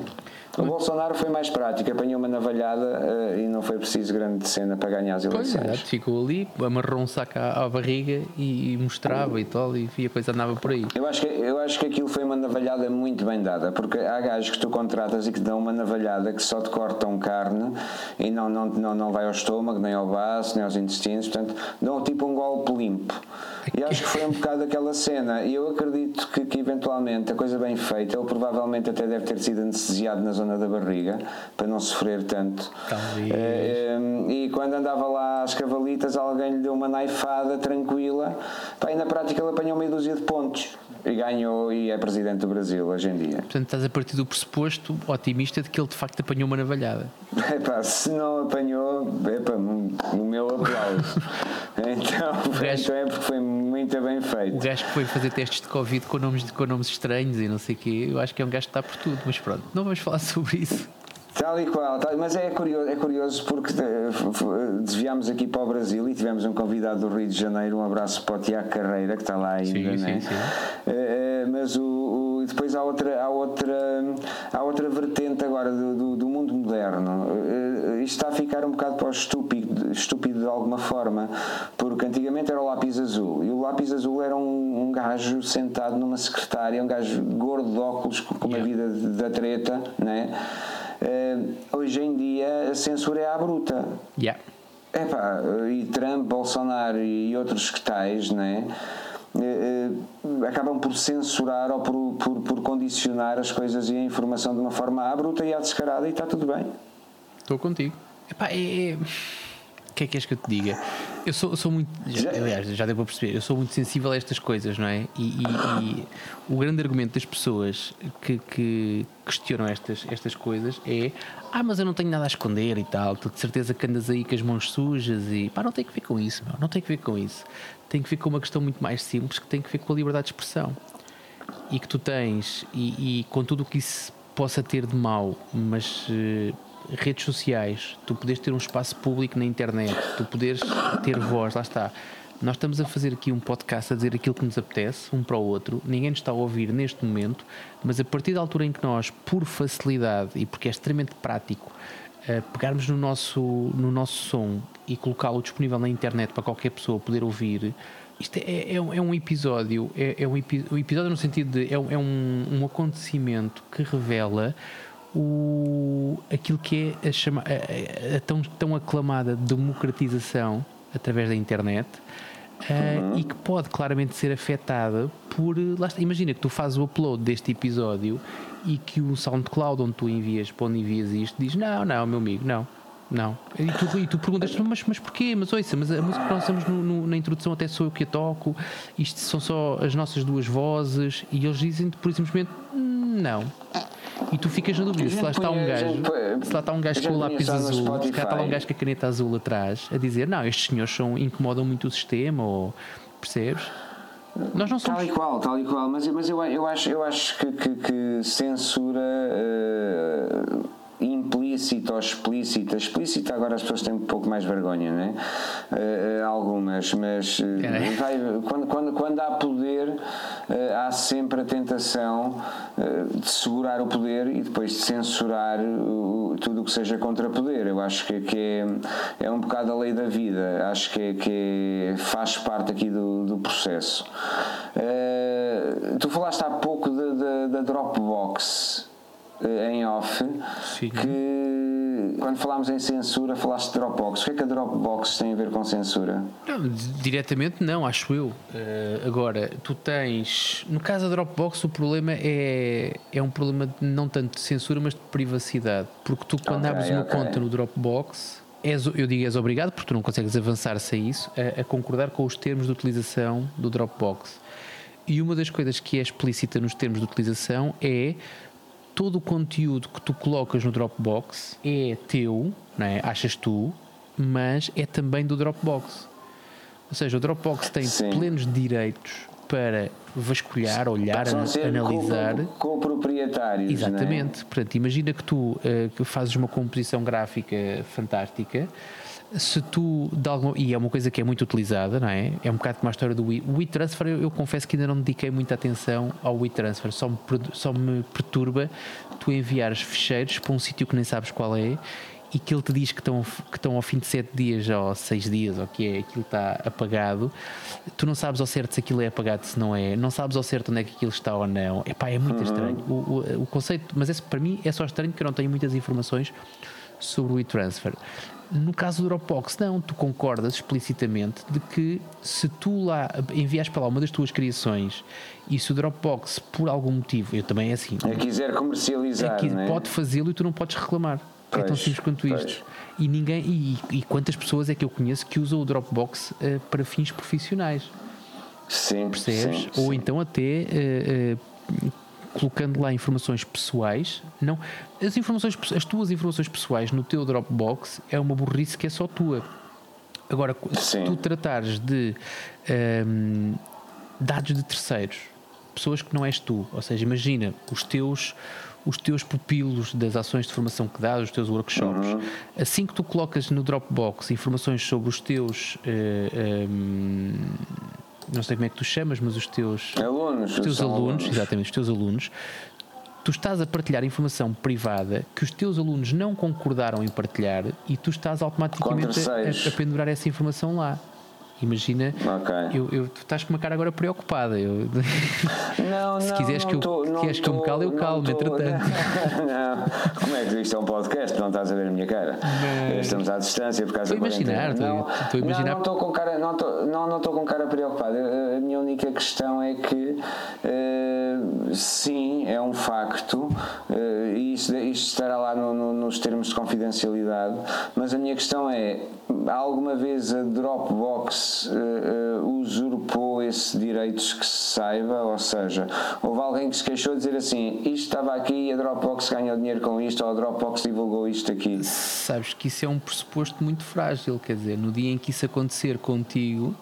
O Bolsonaro foi mais prático, apanhou uma navalhada uh, e não foi preciso grande cena para ganhar as eleições. Pois, ficou ali, amarrou um saco à, à barriga e, e, mostrava e tal, e a coisa andava por aí. Eu acho, que, eu acho que aquilo foi uma navalhada muito bem dada, porque há gajos que tu contratas e que dão uma navalhada que só te cortam carne e não, não, não, não vai ao estômago, nem ao baço, nem aos intestinos, portanto, dão tipo um golpe limpo. E acho que foi um bocado aquela cena. E eu acredito que, que, eventualmente a coisa bem feita, ele provavelmente até deve ter sido anestesiado na zona da barriga para não sofrer tanto. Talvez. É, e quando andava lá às cavalitas, alguém lhe deu uma naifada tranquila. Pá, e na prática ele apanhou meia dúzia de pontos e ganhou e é presidente do Brasil hoje em dia. Portanto, estás a partir do pressuposto otimista de que ele de facto apanhou uma navalhada. Epá, se não apanhou, epá, o meu aplauso. então, gajo, então é porque foi muito bem feito. O gajo que foi fazer testes de Covid com nomes, com nomes estranhos e não sei o quê, eu acho que é um gajo que está por tudo, mas pronto, não vamos falar sobre isso. Tal e qual, tal, mas é curioso, é curioso porque eh, desviámos aqui para o Brasil e tivemos um convidado do Rio de Janeiro, um abraço para o Tiago Carreira, que está lá ainda, sim, né? sim, sim. Uh, mas o, o, depois há outra, há, outra, há outra vertente agora do, do, do mundo moderno. Uh, isto está a ficar um bocado para o estúpido, estúpido de alguma forma, porque antigamente era o lápis azul e o lápis azul era um, um gajo sentado numa secretária, um gajo gordo de óculos com uma yeah. vida da treta, né? Uh, hoje em dia a censura é à bruta. Yeah. Epá, e Trump, Bolsonaro e outros que tais, né? Uh, acabam por censurar ou por, por, por, condicionar as coisas e a informação de uma forma à bruta e à descarada e está tudo bem. Estou contigo. Epá, é, é que é que és que eu te diga? Eu sou, sou muito. Já, aliás, já para perceber, eu sou muito sensível a estas coisas, não é? E, e, e o grande argumento das pessoas que, que, questionam estas, estas coisas é: ah, mas eu não tenho nada a esconder e tal, tu de certeza que andas aí com as mãos sujas e. pá, não tem que ver com isso, meu, não tem que ver com isso. Tem que ver com uma questão muito mais simples que tem que ver com a liberdade de expressão. E que tu tens, e, e com tudo o que isso possa ter de mal, mas uh, redes sociais, tu poderes ter um espaço público na internet, tu poderes ter voz, lá está. Nós estamos a fazer aqui um podcast a dizer aquilo que nos apetece, um para o outro, ninguém nos está a ouvir neste momento, mas a partir da altura em que nós, por facilidade e porque é extremamente prático, uh, pegarmos no nosso, no nosso som e colocá-lo disponível na internet para qualquer pessoa poder ouvir, isto é, é, é, um episódio, é, é um, um, episódio no sentido de é, é um, um acontecimento que revela o, aquilo que é a, chama, a, a, tão, tão aclamada democratização através da internet uh, uhum. e que pode claramente ser afetada por. Imagina que tu fazes o upload deste episódio e que o SoundCloud onde tu envias, para onde envias isto, diz: Não, não, meu amigo, não. Não. E tu, e tu perguntas, mas, mas porquê? Mas ouça, mas a música que nós estamos no, no, na introdução até sou eu que a toco, isto são só as nossas duas vozes, e eles dizem por simplesmente não. E tu ficas na dúvida se lá está um gajo, se lá está um gajo com o lápis azul, se cá está um gajo com a caneta azul atrás a dizer não, estes senhores são, incomodam muito o sistema, ou percebes? Nós não somos. Tal e qual, tal e qual, mas, mas eu, eu acho, eu acho que, que, que censura uh, implícita ou explícita. Explícita agora as pessoas têm um pouco mais vergonha, né? Uh, algumas, mas uh, vai, quando, quando, quando há poder, uh, há sempre a tentação de segurar o poder e depois de censurar tudo o que seja contra poder. Eu acho que, que é, é um bocado a lei da vida, acho que, que faz parte aqui do, do processo. tu falaste há pouco da Dropbox em off Sim. que quando falámos em censura falaste de Dropbox. O que é que a Dropbox tem a ver com censura? Não, diretamente não, acho eu. Uh, agora, tu tens. No caso da Dropbox, o problema é, é um problema não tanto de censura, mas de privacidade. Porque tu, quando okay, abres uma okay. conta no Dropbox, és, eu digo és obrigado, porque tu não consegues avançar sem isso, a, a concordar com os termos de utilização do Dropbox. E uma das coisas que é explícita nos termos de utilização é todo o conteúdo que tu colocas no Dropbox é teu, não é? achas tu, mas é também do Dropbox. Ou seja, o Dropbox tem Sim. plenos direitos para vasculhar, olhar, analisar. Com, proprietários. É? Exatamente. É? Portanto, imagina que tu uh, fazes uma composição gráfica fantástica se tu, alguma, e é uma coisa que é muito utilizada, não é? É um bocado como a história do WeTransfer. Eu, eu confesso que ainda não dediquei muita atenção ao WeTransfer, só me, só me perturba tu enviares ficheiros para um sítio que nem sabes qual é e que ele te diz que estão, que estão ao fim de 7 dias ou 6 dias, ou que é, aquilo está apagado, tu não sabes ao certo se aquilo é apagado, se não é, não sabes ao certo onde é que aquilo está ou não. Epá, é muito uhum. estranho. O, o, o, conceito, mas esse, para mim é só estranho porque eu não tenho muitas informações sobre o e-transfer. No caso do Dropbox, não, tu concordas explicitamente de que se tu lá envias para lá uma das tuas criações e se o Dropbox, por algum motivo, eu também é assim, é quiser comercializar, é né? pode fazê-lo e tu não podes reclamar. Pois, é tão simples quanto pois. isto. E ninguém e, e, quantas pessoas é que eu conheço que usam o Dropbox uh, para fins profissionais? Sim, percebes? Sim, Ou sim. então até uh, uh, colocando lá informações pessoais, não, as informações, as tuas informações pessoais no teu Dropbox é uma burrice que é só tua. Agora, se tu tratares de um, dados de terceiros, pessoas que não és tu, ou seja, imagina os teus os teus pupilos das ações de formação que dás, os teus workshops, uhum. assim que tu colocas no Dropbox informações sobre os teus uh, um, não sei como é que tu chamas, mas os teus alunos, os teus alunos, alunos, exatamente, os teus alunos, tu estás a partilhar informação privada que os teus alunos não concordaram em partilhar e tu estás automaticamente a, a pendurar essa informação lá. Imagina, okay. eu, eu, tu estás com uma cara agora preocupada. Eu, não, se não, quiseres não que eu, tô, queres que eu me cale, eu calmo, entretanto. Não, como é que isto é um podcast? Não estás a ver a minha cara? Estamos à distância por causa da imaginar, não, estou a imaginar. Não estou com cara, não estou, não, não estou com cara preocupada. A minha única questão é que uh, sim, é um facto, uh, e isto, isto estará lá no, no, nos termos de confidencialidade, mas a minha questão é: alguma vez a Dropbox uh, usurpou esses direitos que se saiba, ou seja, houve alguém que se queixou de dizer assim, isto estava aqui e a Dropbox ganhou dinheiro com isto, ou a Dropbox divulgou isto aqui. Sabes que isso é um pressuposto muito frágil, quer dizer, no dia em que isso acontecer contigo,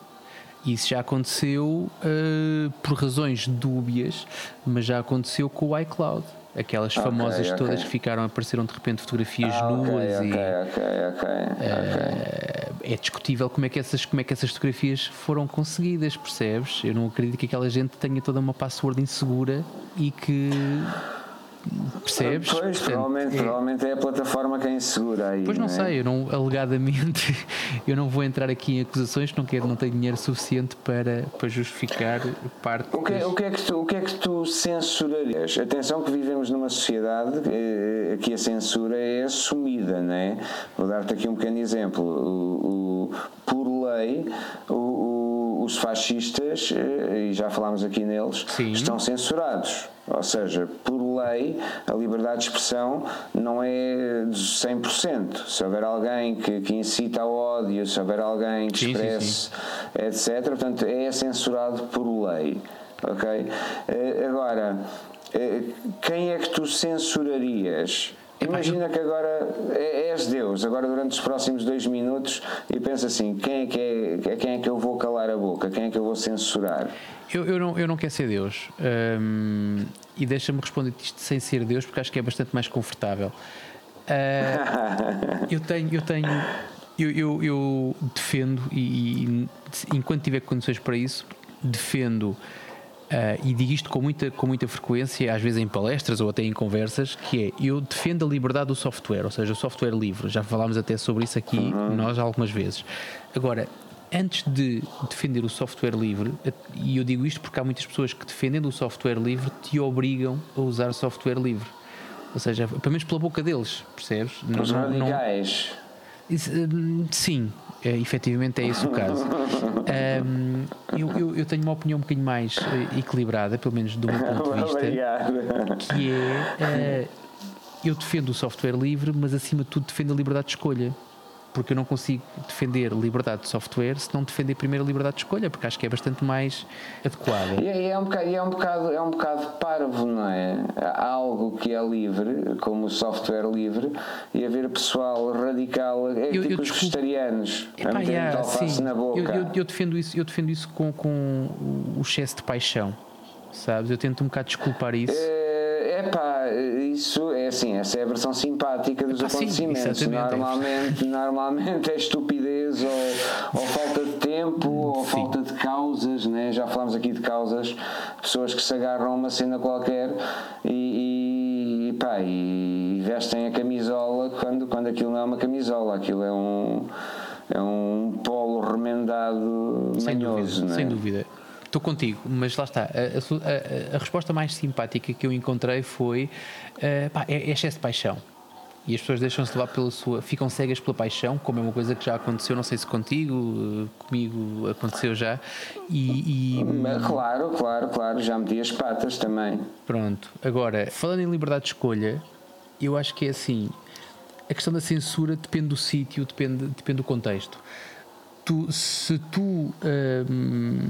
isso já aconteceu uh, por razões dúbias, mas já aconteceu com o iCloud. Aquelas famosas okay, todas que ficaram, apareceram de repente fotografias ah, nuas okay, e. Okay, uh, é discutível como é, que essas, como é que essas fotografias foram conseguidas, percebes? Eu não acredito que aquela gente tenha toda uma password insegura e que Percebes? Pois, Portanto, provavelmente, é... provavelmente é a plataforma que é insegura aí. Pois não, não é? sei, eu não, alegadamente, eu não vou entrar aqui em acusações, não quero, não tenho dinheiro suficiente para, para justificar parte. O que, das... o, que é que tu, o que é que tu censurarias? Atenção que vivemos numa sociedade eh, que a censura é assumida, não é? Vou dar-te aqui um pequeno exemplo. O, o por lei, o, os fascistas, eh, e já falámos aqui neles, Sim. estão censurados. Ou seja, por lei, a liberdade de expressão não é de 100%. Se houver alguém que, que incita ao ódio, se houver alguém que expresse, etc., portanto, é censurado por lei. Ok? Eh, agora, eh, quem é que tu censurarias? Imagina que agora é, és Deus, agora durante os próximos dois minutos e pensa assim: quem é que, é, quem é que eu vou calar a boca? Quem é que eu vou censurar? Eu, eu, não, eu não quero ser Deus. Um, e deixa-me responder isto sem ser Deus, porque acho que é bastante mais confortável. Uh, eu tenho, eu tenho, eu, eu, eu defendo e, e, enquanto tiver condições para isso, defendo Uh, e digo isto com muita, com muita frequência, às vezes em palestras ou até em conversas, que é eu defendo a liberdade do software, ou seja, o software livre. Já falámos até sobre isso aqui uhum. nós algumas vezes. Agora, antes de defender o software livre, e eu digo isto porque há muitas pessoas que defendendo o software livre te obrigam a usar software livre. Ou seja, pelo menos pela boca deles, percebes? Os radicais. Hum, sim, é, efetivamente é esse o caso. Um, eu, eu, eu, tenho uma opinião um bocadinho mais uh, equilibrada, pelo menos do meu ponto de vista, que é uh, eu defendo o software livre, mas acima de tudo defendo a liberdade de escolha porque eu não consigo defender liberdade de software se não defender primeiro a liberdade de escolha, porque acho que é bastante mais adequada. E, é, um bocado, é, um bocado, é um bocado parvo, não é? Há algo que é livre, como o software livre, e haver pessoal radical, é eu, tipo eu os vegetarianos, Epá, a yeah, sim. na boca. Eu, eu, eu, defendo isso, eu defendo isso com, com o excesso de paixão, sabes? Eu tento um bocado desculpar isso. É pá isso é assim, essa é a versão simpática dos acontecimentos. Sim, normalmente, normalmente é estupidez ou, ou falta de tempo ou sim. falta de causas, né? já falámos aqui de causas, pessoas que se agarram a uma cena qualquer e, e, pá, e vestem a camisola quando, quando aquilo não é uma camisola, aquilo é um, é um polo remendado sem manhoso. Dúvida, né? Sem dúvida. Estou contigo, mas lá está. A, a, a, resposta mais simpática que eu encontrei foi: uh, pá, é, é excesso de paixão. E as pessoas deixam-se levar pela sua. ficam cegas pela paixão, como é uma coisa que já aconteceu, não sei se contigo, comigo aconteceu já. E, e... Claro, claro, claro, já meti as patas também. Pronto, agora, falando em liberdade de escolha, eu acho que é assim: a questão da censura depende do sítio, depende, depende do contexto. Tu, se tu. Hum,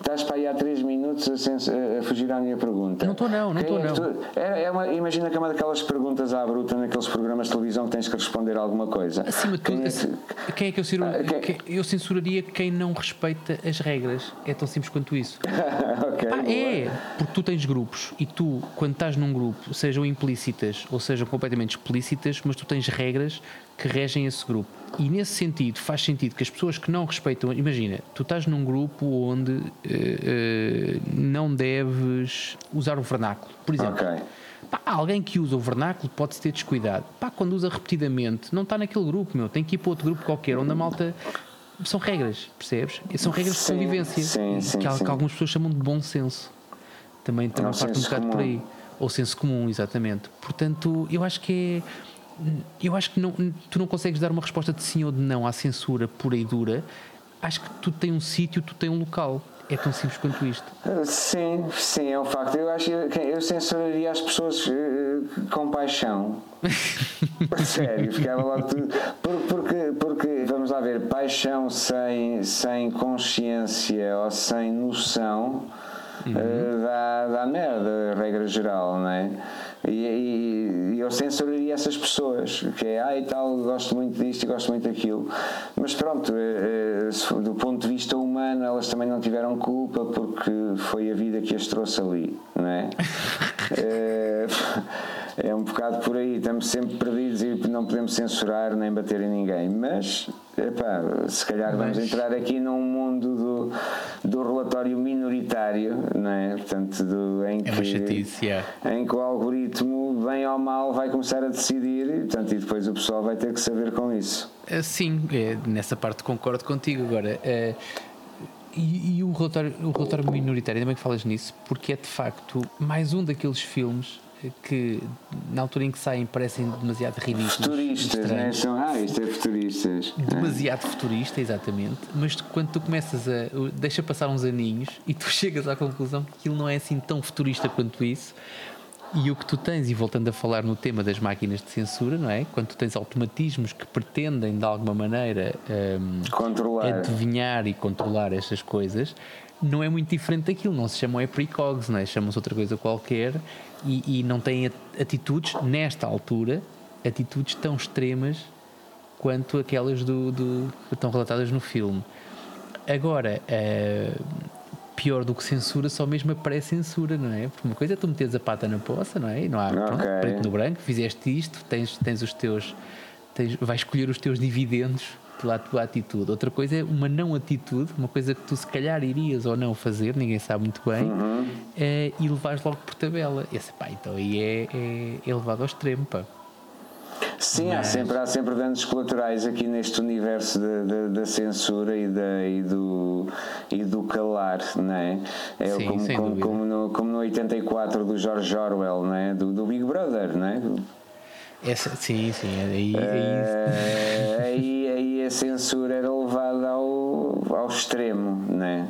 Estás para aí há 3 minutos a, a, fugir à minha pergunta. Não estou, não, não estou, é não. É, é uma, imagina que é uma daquelas perguntas à bruta naqueles programas de televisão que tens que responder alguma coisa. Acima de tudo, quem, é, quem é que eu, censuro, ah, quem... eu censuraria quem não respeita as regras? É tão simples quanto isso. okay, Pá, é, porque tu tens grupos e tu, quando estás num grupo, sejam implícitas ou sejam completamente explícitas, mas tu tens regras que regem esse grupo. E nesse sentido, faz sentido que as pessoas que não respeitam. Imagina, tu estás num grupo onde uh, uh, não deves usar o vernáculo, por exemplo. Okay. Pá, alguém que usa o vernáculo pode-se ter descuidado. Pá, quando usa repetidamente, não está naquele grupo, meu. Tem que ir para outro grupo qualquer, onde a malta. São regras, percebes? São regras sim, de convivência. Sim, sim, que, que, algumas pessoas chamam de bom senso. Também, também parte um bocado comum. por aí. Ou senso comum, exatamente. Portanto, eu acho que é eu acho que não, tu não consegues dar uma resposta de sim ou de não à censura pura e dura. Acho que tu tens um sítio, tu tens um local. É tão simples quanto isto. Sim, sim, é um facto. Eu acho que eu censuraria as pessoas uh, com paixão. Sério, ficava logo tudo. Porque, porque, vamos lá ver, paixão sem, sem consciência ou sem noção uhum. uh, dá, dá merda, regra geral, não é? E, e, eu censuraria essas pessoas, que é, ah e tal, gosto muito disto e gosto muito daquilo. Mas pronto, eh, eh, do ponto de vista humano, elas também não tiveram culpa porque foi a vida que as trouxe ali, não é? é, é um bocado por aí, estamos sempre perdidos e não podemos censurar nem bater em ninguém. Mas, epá, se calhar vamos Mas... entrar aqui num mundo do, do relatório minoritário, não é? Portanto, do, em, é que, chatice, yeah. em que o algoritmo, bem ou mal, vai começar a decidir e, portanto, e depois o pessoal vai ter que saber com isso. Eh, sim, é, nessa parte concordo contigo. Agora, é, e, e, o, relatório, o relatório minoritário, ainda bem que falas nisso, porque é de facto mais um daqueles filmes que na altura em que saem parecem demasiado ridículos. Futuristas, né? São, ah, isto é futuristas. Demasiado é. futurista, exatamente. Mas quando tu começas a. deixa passar uns aninhos e tu chegas à conclusão que aquilo não é assim tão futurista quanto isso. E o que tu tens, e voltando a falar no tema das máquinas de censura, não é? Quando tu tens automatismos que pretendem de alguma maneira um, controlar. adivinhar e controlar estas coisas, não é muito diferente daquilo. Não se chamam é precogs, não é? Chamam-se outra coisa qualquer e, e não têm atitudes, nesta altura, atitudes tão extremas quanto aquelas do, do, que estão relatadas no filme. Agora, uh, pior do que censura, só mesmo a pré-censura, não é? Porque uma coisa é tu meteres a pata na poça, não é? E não há pronto, Ok. preto no branco, fizeste isto, tens, tens os teus. Tens, vais escolher os teus dividendos pela tua atitude. Outra coisa é uma não atitude, uma coisa que tu se calhar irias ou não fazer, ninguém sabe muito bem, Uhum. eh, e levares logo por tabela. Esse, pá, então aí é, é, é levado ao extremo, pá. Sim, há, Mas- sempre, há sempre danos colaterais aqui neste universo da, da, da censura e, da, e, do, e do calar, não é? É Sim, como, como, como, no, como no 84 do George Orwell, não é? Do, do Big Brother, não é? Essa, sim, sim, aí, aí Eh, aí, aí a censura era levada ao, ao extremo, não é?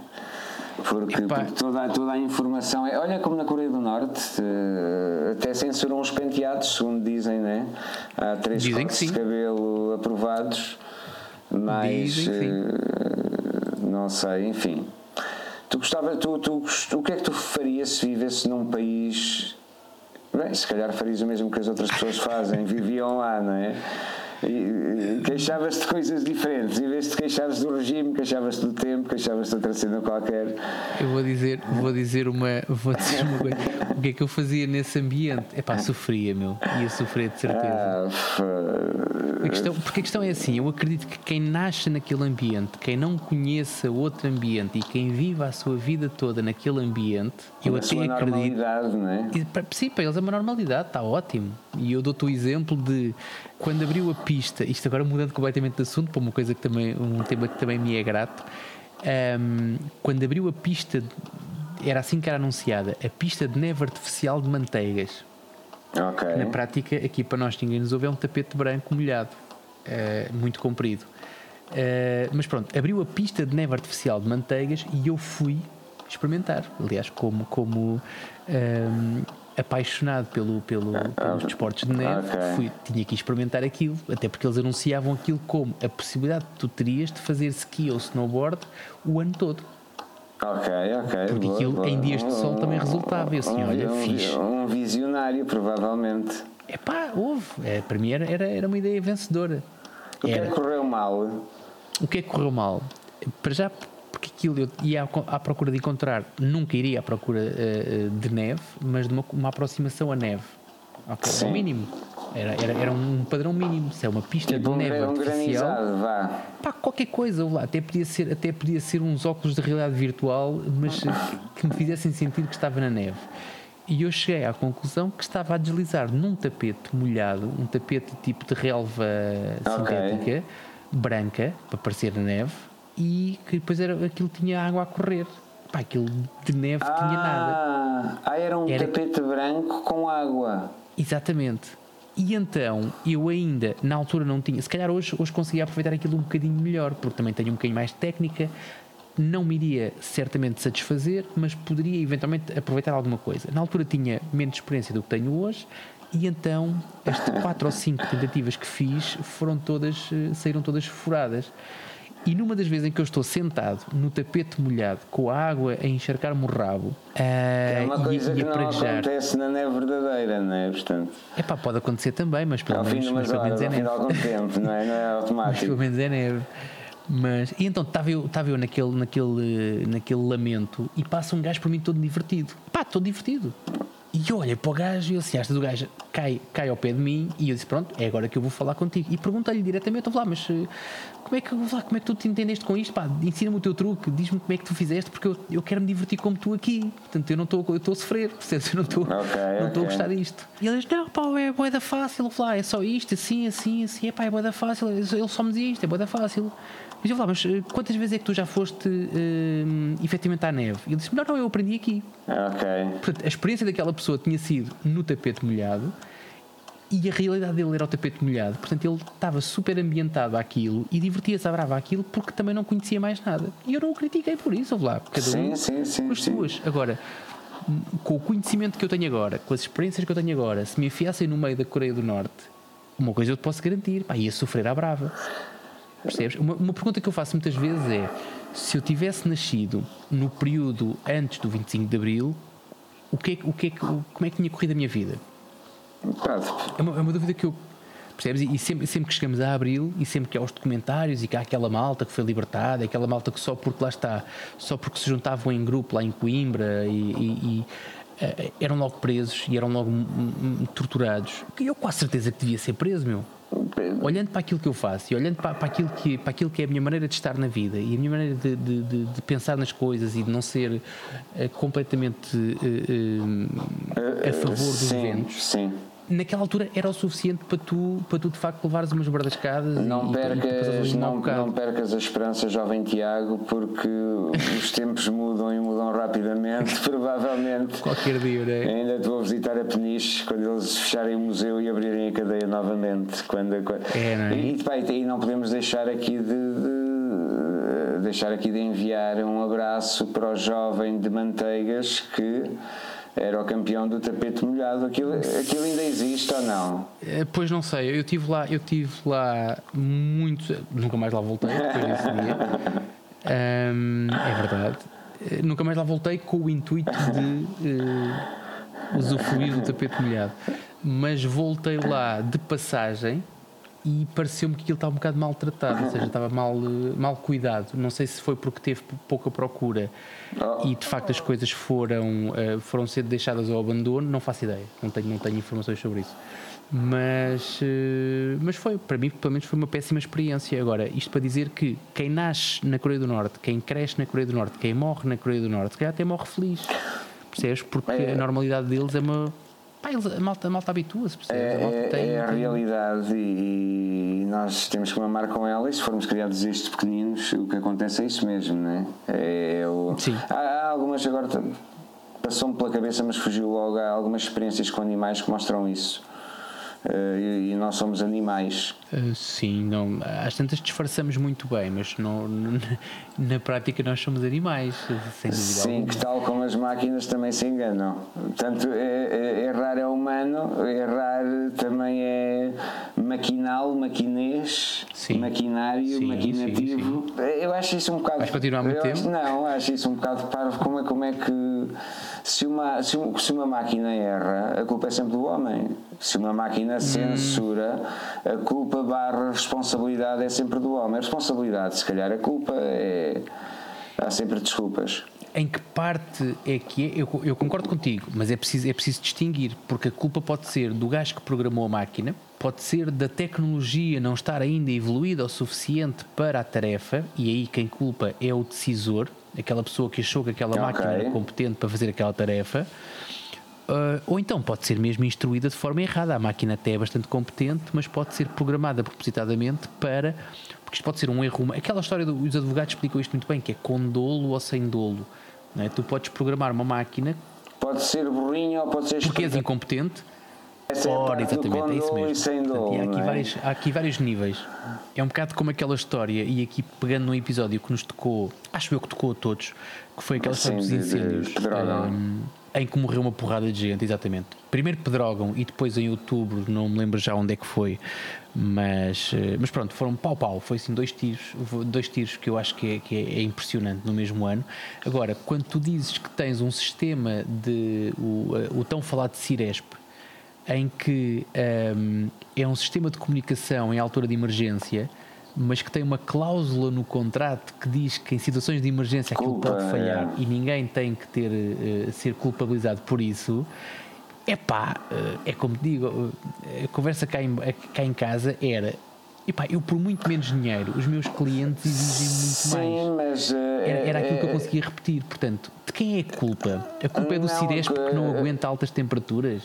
Porque, porque toda, a- toda a informação é. Olha como na Coreia do Norte eh, até censuram os penteados, segundo dizem, né? Há três Dizem cortes de cabelo aprovados, mas eh, não sei, enfim. Tu gostava, tu, tu, o que é que tu farias se vivesse num país Bem, se calhar farias o mesmo que as outras pessoas fazem, viviam lá, não é? Queixavas-te de coisas diferentes, em vez de queixares do regime, queixavas-te do tempo, queixavas-te de outra cena qualquer. Eu vou dizer, vou dizer uma, vou dizer uma coisa. O que é que eu fazia nesse ambiente? É pá, sofria, meu. Ia sofrer de certeza. Ah, f- A questão, porque a questão é assim: eu acredito que quem nasce naquele ambiente, quem não conheça outro ambiente e quem vive a sua vida toda naquele ambiente, eu até sua acredito. normalidade, não é? E, para- Sim, para eles é uma normalidade, está ótimo. E eu dou-te o exemplo de quando abriu a pista, isto agora mudando completamente de assunto, para uma coisa que também, um tema que também me é grato. ahm, quando abriu a pista, era assim que era anunciada, a pista de neve artificial de manteigas. Ok. Na prática, aqui para nós ninguém nos ouve, é um tapete branco molhado, eh, muito comprido. Eh, mas pronto, abriu a pista de neve artificial de manteigas e eu fui experimentar. Aliás, como, como ehm, apaixonado pelo, pelo, pelos desportos de neve, ok. fui, tinha que experimentar aquilo, até porque eles anunciavam aquilo como a possibilidade que tu terias de fazer ski ou snowboard o ano todo. Ok, ok. Porque boa, aquilo boa. em dias de sol também resultava. Eu assim, um, olha, um, fixe. um visionário, provavelmente. É pá, houve. É, para mim era, era, uma ideia vencedora. O que é que correu mal? O que é que correu mal? Para já, porque aquilo eu ia à, à procura de encontrar, nunca iria à procura eh, de neve, mas de uma, uma aproximação à neve. Ok, Sim. O mínimo. Era, era, era um padrão mínimo. Se é uma pista Tipo de neve um artificial, vá. pá, qualquer coisa, lá, até podia ser, até podia ser uns óculos de realidade virtual, mas eh, que me fizessem sentir que estava na neve. E eu cheguei à conclusão que estava a deslizar num tapete molhado, um tapete tipo de relva Ok. sintética, branca, para parecer neve, e que depois era, aquilo tinha água a correr. Pá, aquilo de neve tinha nada. Ah, ah, era um Era- tapete branco com água. Exatamente. E então eu ainda, na altura não tinha, se calhar hoje, hoje conseguia aproveitar aquilo um bocadinho melhor, porque também tenho um bocadinho mais de técnica, não me iria certamente satisfazer, mas poderia eventualmente aproveitar alguma coisa. Na altura tinha menos experiência do que tenho hoje, e então as quatro ou cinco tentativas que fiz foram todas, eh, saíram todas furadas. E numa das vezes em que eu estou sentado no tapete molhado, com a água a encharcar-me o rabo, É uma ah, e- coisa e, que não acontece na neve verdadeira, não é? Portanto, Epá, pode acontecer também, mas pelo menos, mas pelo é ao fim de neve. algum tempo, não é? Não é Mas pelo automático. menos é neve. Mas, e então estava eu, estava eu naquele, naquele, naquele lamento e passa um gajo por mim todo divertido. Pá, todo divertido. E eu olhei para o gajo e assim, esta do gajo cai, cai ao pé de mim e eu disse, pronto, é agora que eu vou falar contigo. E perguntei-lhe diretamente, eu vou lá, mas eh, como é, que, eu vou lá, como é que tu te entendeste com isto? Pá, ensina-me o teu truque, diz-me como é que tu fizeste, porque eu, eu quero me divertir como tu aqui. Portanto, eu não estou eu estou a sofrer, percebes? Eu não estou Ok, não estou a ok. gostar disto. E ele diz, não, pá, é boeda fácil. Eu falei, ah, é só isto, assim, assim, assim, é pá, é boeda fácil. Ele só me dizia isto, é boeda fácil. Mas eu falei, mas eh, quantas vezes é que tu já foste eh, efetivamente à neve? E ele disse, não, não, eu aprendi aqui. Ok. Portanto, a experiência daquela pessoa tinha sido no tapete molhado e a realidade dele era o tapete molhado. Portanto, ele estava super ambientado àquilo e divertia-se à brava àquilo porque também não conhecia mais nada. E eu não o critiquei por isso, ouve lá. Cada um sim, sim, com as sim. suas. Agora, com o conhecimento que eu tenho agora, com as experiências que eu tenho agora, se me enfiassem no meio da Coreia do Norte, uma coisa eu te posso garantir, pá, ia sofrer à brava. Percebes? Uma, uma pergunta que eu faço muitas vezes é: se eu tivesse nascido no período antes do 25 de Abril, o que é, o que é, que- como é que tinha corrido a minha vida? É uma, é uma dúvida que eu. Percebes? E sempre, sempre que chegamos a abril e sempre que há os documentários e que há aquela malta que foi libertada, aquela malta que só porque lá está, só porque se juntavam em grupo lá em Coimbra e, e, e uh, eram logo presos e eram logo torturados. Eu com a certeza que devia ser preso, meu. Olhando para aquilo que eu faço e olhando para, para, aquilo, que, para aquilo que é a minha maneira de estar na vida e a minha maneira de, de, de, de pensar nas coisas e de não ser uh, completamente uh, a favor dos sim, eventos. Sim naquela altura era o suficiente para tu, para tu de facto levares umas bardascadas não e, percas, e não, não percas a esperança, jovem Tiago, porque os tempos mudam e mudam rapidamente. Provavelmente qualquer dia, né? ainda te vou visitar a Peniche quando eles fecharem o museu e abrirem a cadeia novamente. Quando, quando... É, não é? E, pá, e não podemos deixar aqui de, de deixar aqui de enviar um abraço para o jovem de Manteigas que era o campeão do tapete molhado. Aquilo, aquilo ainda existe ou não? Eh, pois não sei, eu tive lá, eu tive lá muito. Nunca mais lá voltei depois desse dia. Um, é verdade. Eh, nunca mais lá voltei com o intuito de uh, usufruir do tapete molhado. Mas voltei lá de passagem e pareceu-me que aquilo estava um bocado maltratado, ou seja, estava mal, mal cuidado. Não sei se foi porque teve pouca procura oh. e de facto as coisas foram, eh, foram sendo deixadas ao abandono, não faço ideia, não tenho, não tenho informações sobre isso. Mas, eh, mas foi, para mim, pelo menos foi uma péssima experiência. Agora, isto para dizer que quem nasce na Coreia do Norte, quem cresce na Coreia do Norte, quem morre na Coreia do Norte, se calhar até morre feliz. Percebes? Porque é. a normalidade deles é uma Pá, a malta, a malta habitua-se, É, a, tem, é a realidade e, e, nós temos que mamar com ela e se formos criados isto pequeninos, o que acontece é isso mesmo, não é? é o, Sim. Há, há algumas agora passou-me pela cabeça, mas fugiu logo. Há algumas experiências com animais que mostram isso. Uh, e, nós somos animais. Uh, sim, não, às tantas disfarçamos muito bem, mas não, na prática nós somos animais, sem dúvida. Sim, que tal como as máquinas também se enganam. Portanto, é, é, errar é humano, errar também é maquinal, maquinês, sim. maquinário, sim, maquinativo. Sim, eu acho isso um bocado. Vais continuar muito tempo? Acho, não, acho isso um bocado parvo. Como é, como é que. Se uma, se, se uma máquina erra, a culpa é sempre do homem. Se uma máquina hum. censura, a culpa barra responsabilidade é sempre do homem. A responsabilidade, se calhar, a culpa é. Há sempre desculpas. Em que parte é que é? Eu, eu concordo contigo, mas é preciso, é preciso distinguir, porque a culpa pode ser do gajo que programou a máquina, pode ser da tecnologia não estar ainda evoluída o suficiente para a tarefa, e aí quem culpa é o decisor, aquela pessoa que achou que aquela okay. máquina era competente para fazer aquela tarefa. Uh, ou então pode ser mesmo instruída de forma errada. A máquina até é bastante competente, mas pode ser programada propositadamente para. Porque isto pode ser um erro. Aquela história dos advogados explicam isto muito bem, que é com dolo ou sem dolo. Não é? Tu podes programar uma máquina. Pode ser burrinho ou pode ser. Porque és incompetente. Essa é Ora, exatamente, é isso mesmo. E Portanto, há, aqui é? vários, há aqui vários níveis. É um bocado como aquela história, e aqui pegando no episódio que nos tocou, acho eu que tocou a todos, que foi aquela história dos incêndios. De, de, de em que morreu uma porrada de gente, exatamente. Primeiro Pedrógão e depois em outubro, não me lembro já onde é que foi, mas, eh, mas pronto, foram pau-pau. Foi assim dois tiros, dois tiros que eu acho que é, que é, impressionante no mesmo ano. Agora, quando tu dizes que tens um sistema de o, eh, o tão falado de Ciresp, em que um, ehm, é um sistema de comunicação em altura de emergência mas que tem uma cláusula no contrato que diz que em situações de emergência aquilo Culpa, pode falhar é. e ninguém tem que ter uh, ser culpabilizado por isso. É pá, uh, é como digo, uh, a conversa cá em, cá em casa era Epá, eu por muito menos dinheiro, os meus clientes exigem muito Sim, mais. Mas, era, era aquilo que eu conseguia repetir. Portanto, de quem é a culpa? A culpa é do Ciresp que não aguenta altas temperaturas?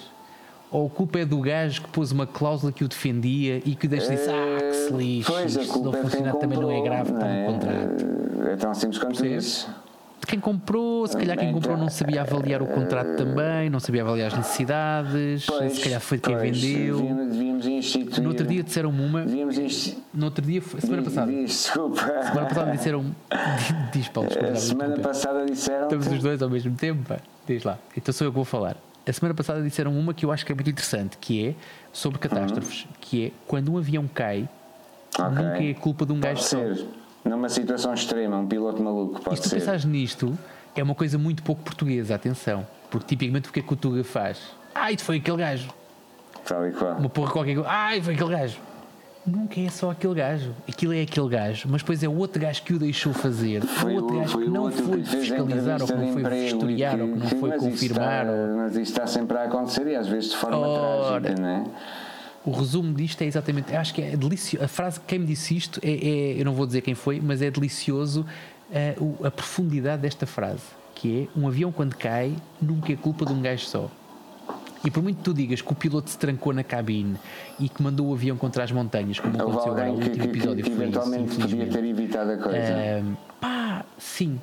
Ou a culpa é do gajo que pôs uma cláusula que o defendia e que deixa disse, ah, que se lixe, pois, se não é também não é grave, está no contrato. É tão simples quanto isso. De quem comprou, se calhar quem comprou não sabia avaliar o contrato também, não sabia avaliar as necessidades, pois, se calhar foi de quem pois, vendeu. Devíamos instituir. No outro dia disseram-me uma. Devíamos instituir. No outro dia, semana passada. Desculpa. Semana passada disseram. Diz, Paulo, desculpa. Semana passada disseram. Estamos os dois ao mesmo tempo, pá. Diz lá. Então sou eu que vou falar a semana passada disseram uma que eu acho que é muito interessante, que é sobre catástrofes, uhum. que é quando um avião cai, okay. nunca é culpa de um pode gajo ser. só. Numa situação extrema, um piloto maluco, pode e se tu pensares nisto, é uma coisa muito pouco portuguesa, atenção. Porque tipicamente o que é que o Tuga faz? Ah, isso foi aquele gajo. tal e qual. Uma porra qualquer coisa. Ai, foi aquele gajo. Nunca é só aquele gajo. Aquilo é aquele gajo. Mas depois é o outro gajo que o deixou fazer. Foi o outro gajo foi que não foi a fiscalizar ou que não foi vistoriar ou que não que- foi confirmar. está- Mas isto está sempre a acontecer e às vezes de forma Ora. trágica, não é? O resumo disto é exatamente. Acho que é delicioso. A frase quem me disse isto é, é- Eu não vou dizer quem foi, mas é delicioso eh, o- a profundidade desta frase. Que é: um avião quando cai nunca é culpa de um gajo só. E por muito que tu digas que o piloto se trancou na cabine e que mandou o avião contra as montanhas, como Houve aconteceu agora no que, último que- episódio, que foi isso, eventualmente podia infelizmente. ter evitado a coisa. Ahm, pá, sim.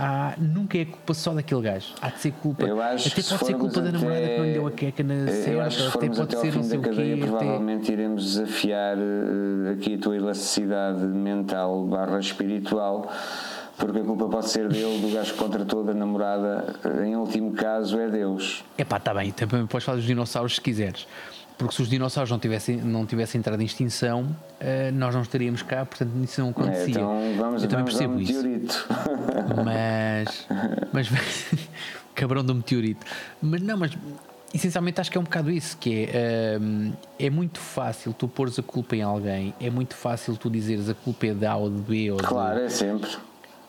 Há, nunca é culpa só daquele gajo. Há de ser culpa. Eu acho até que pode ser culpa da namorada até- que não lhe deu a queca na que se até pode até ser não sei o quê. cadeia, até- provavelmente iremos desafiar eh, aqui a tua elasticidade mental barra espiritual, porque a culpa pode ser dele, do gajo que contratou, da namorada, eh, em último caso é Deus. Epá, está bem, também podes falar dos dinossauros se quiseres. Porque se os dinossauros não tivessem, não tivessem entrado em extinção, eh, nós não estaríamos cá, portanto isso não É, acontecia. então vamos, Eu também vamos percebo isso. meteorito. Mas. mas cabrão do meteorito. Mas não, mas essencialmente acho que é um bocado isso: que é. hum, é muito fácil tu pôres a culpa em alguém, é muito fácil tu dizeres a culpa é de A ou de B ou de. claro, é sempre.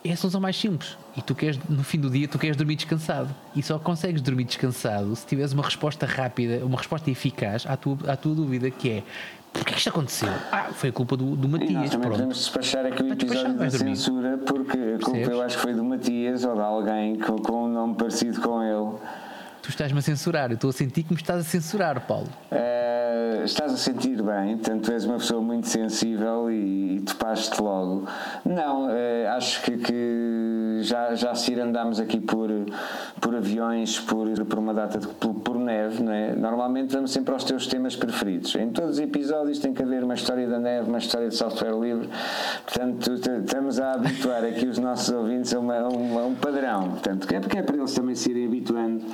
É a solução mais simples. E tu queres, no fim do dia, tu queres dormir descansado. E só consegues dormir descansado se tiveres uma resposta rápida, uma resposta eficaz à tua, à tua dúvida, que é porquê que isto aconteceu? Ah, foi a culpa do, do E nós Matias. também Pronto. podemos despachar aqui o episódio da censura, porque a culpa Percebes? eu acho que foi do Matias ou de alguém com, com um nome parecido com ele. Tu estás-me a censurar. Eu estou a sentir que me estás a censurar, Paulo. Eh, estás a sentir bem, portanto tu és uma pessoa muito sensível e, e topaste logo. Não, eh, acho que, que já, já se ir andámos aqui por, por aviões, por, por uma data de, por, por neve, não é? Normalmente vamos sempre aos teus temas preferidos. Em todos os episódios tem que haver uma história da neve, uma história de software livre. Portanto, estamos a habituar aqui os nossos ouvintes a, uma- a um, a um padrão. Portanto, é porque é para eles também se irem habituando.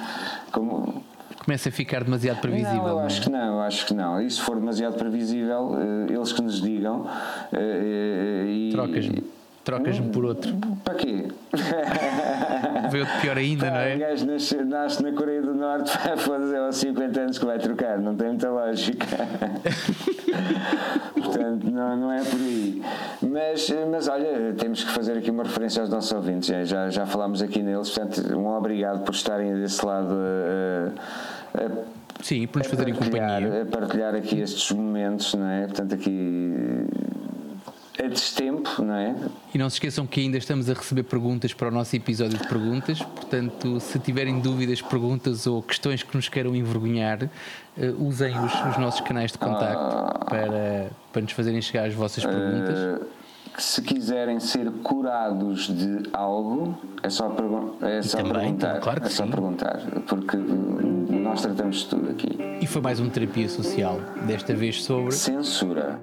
Como, Começa a ficar demasiado previsível. não, eu não é? acho que não, eu acho que não. E se for demasiado previsível, eh, eles que nos digam. eh, eh, e- Trocas-me. Trocas-me por outro. Para quê? Veio outro pior ainda, não O é? gajo nasce, nasce na Coreia do Norte, foda-se, é aos 50 anos que vai trocar, não tem muita lógica. Portanto, não, não é por aí. Mas, mas olha, temos que fazer aqui uma referência aos nossos ouvintes, já, já, já falámos aqui neles, portanto, um obrigado por estarem desse lado a- a- a Sim, por nos fazerem companhia. A partilhar aqui estes momentos, não é? Portanto, aqui é destempo, não é? E não se esqueçam que ainda estamos a receber perguntas para o nosso episódio de perguntas. Portanto, se tiverem dúvidas, perguntas ou questões que nos queiram envergonhar, eh, usem os, os nossos canais de contacto para, para nos fazerem chegar as vossas perguntas. Eh, que se quiserem ser curados de algo, é só, é só também, perguntar. então, claro que é só sim. perguntar, porque hum, nós tratamos de tudo aqui. E foi mais uma terapia social, desta vez sobre Censura.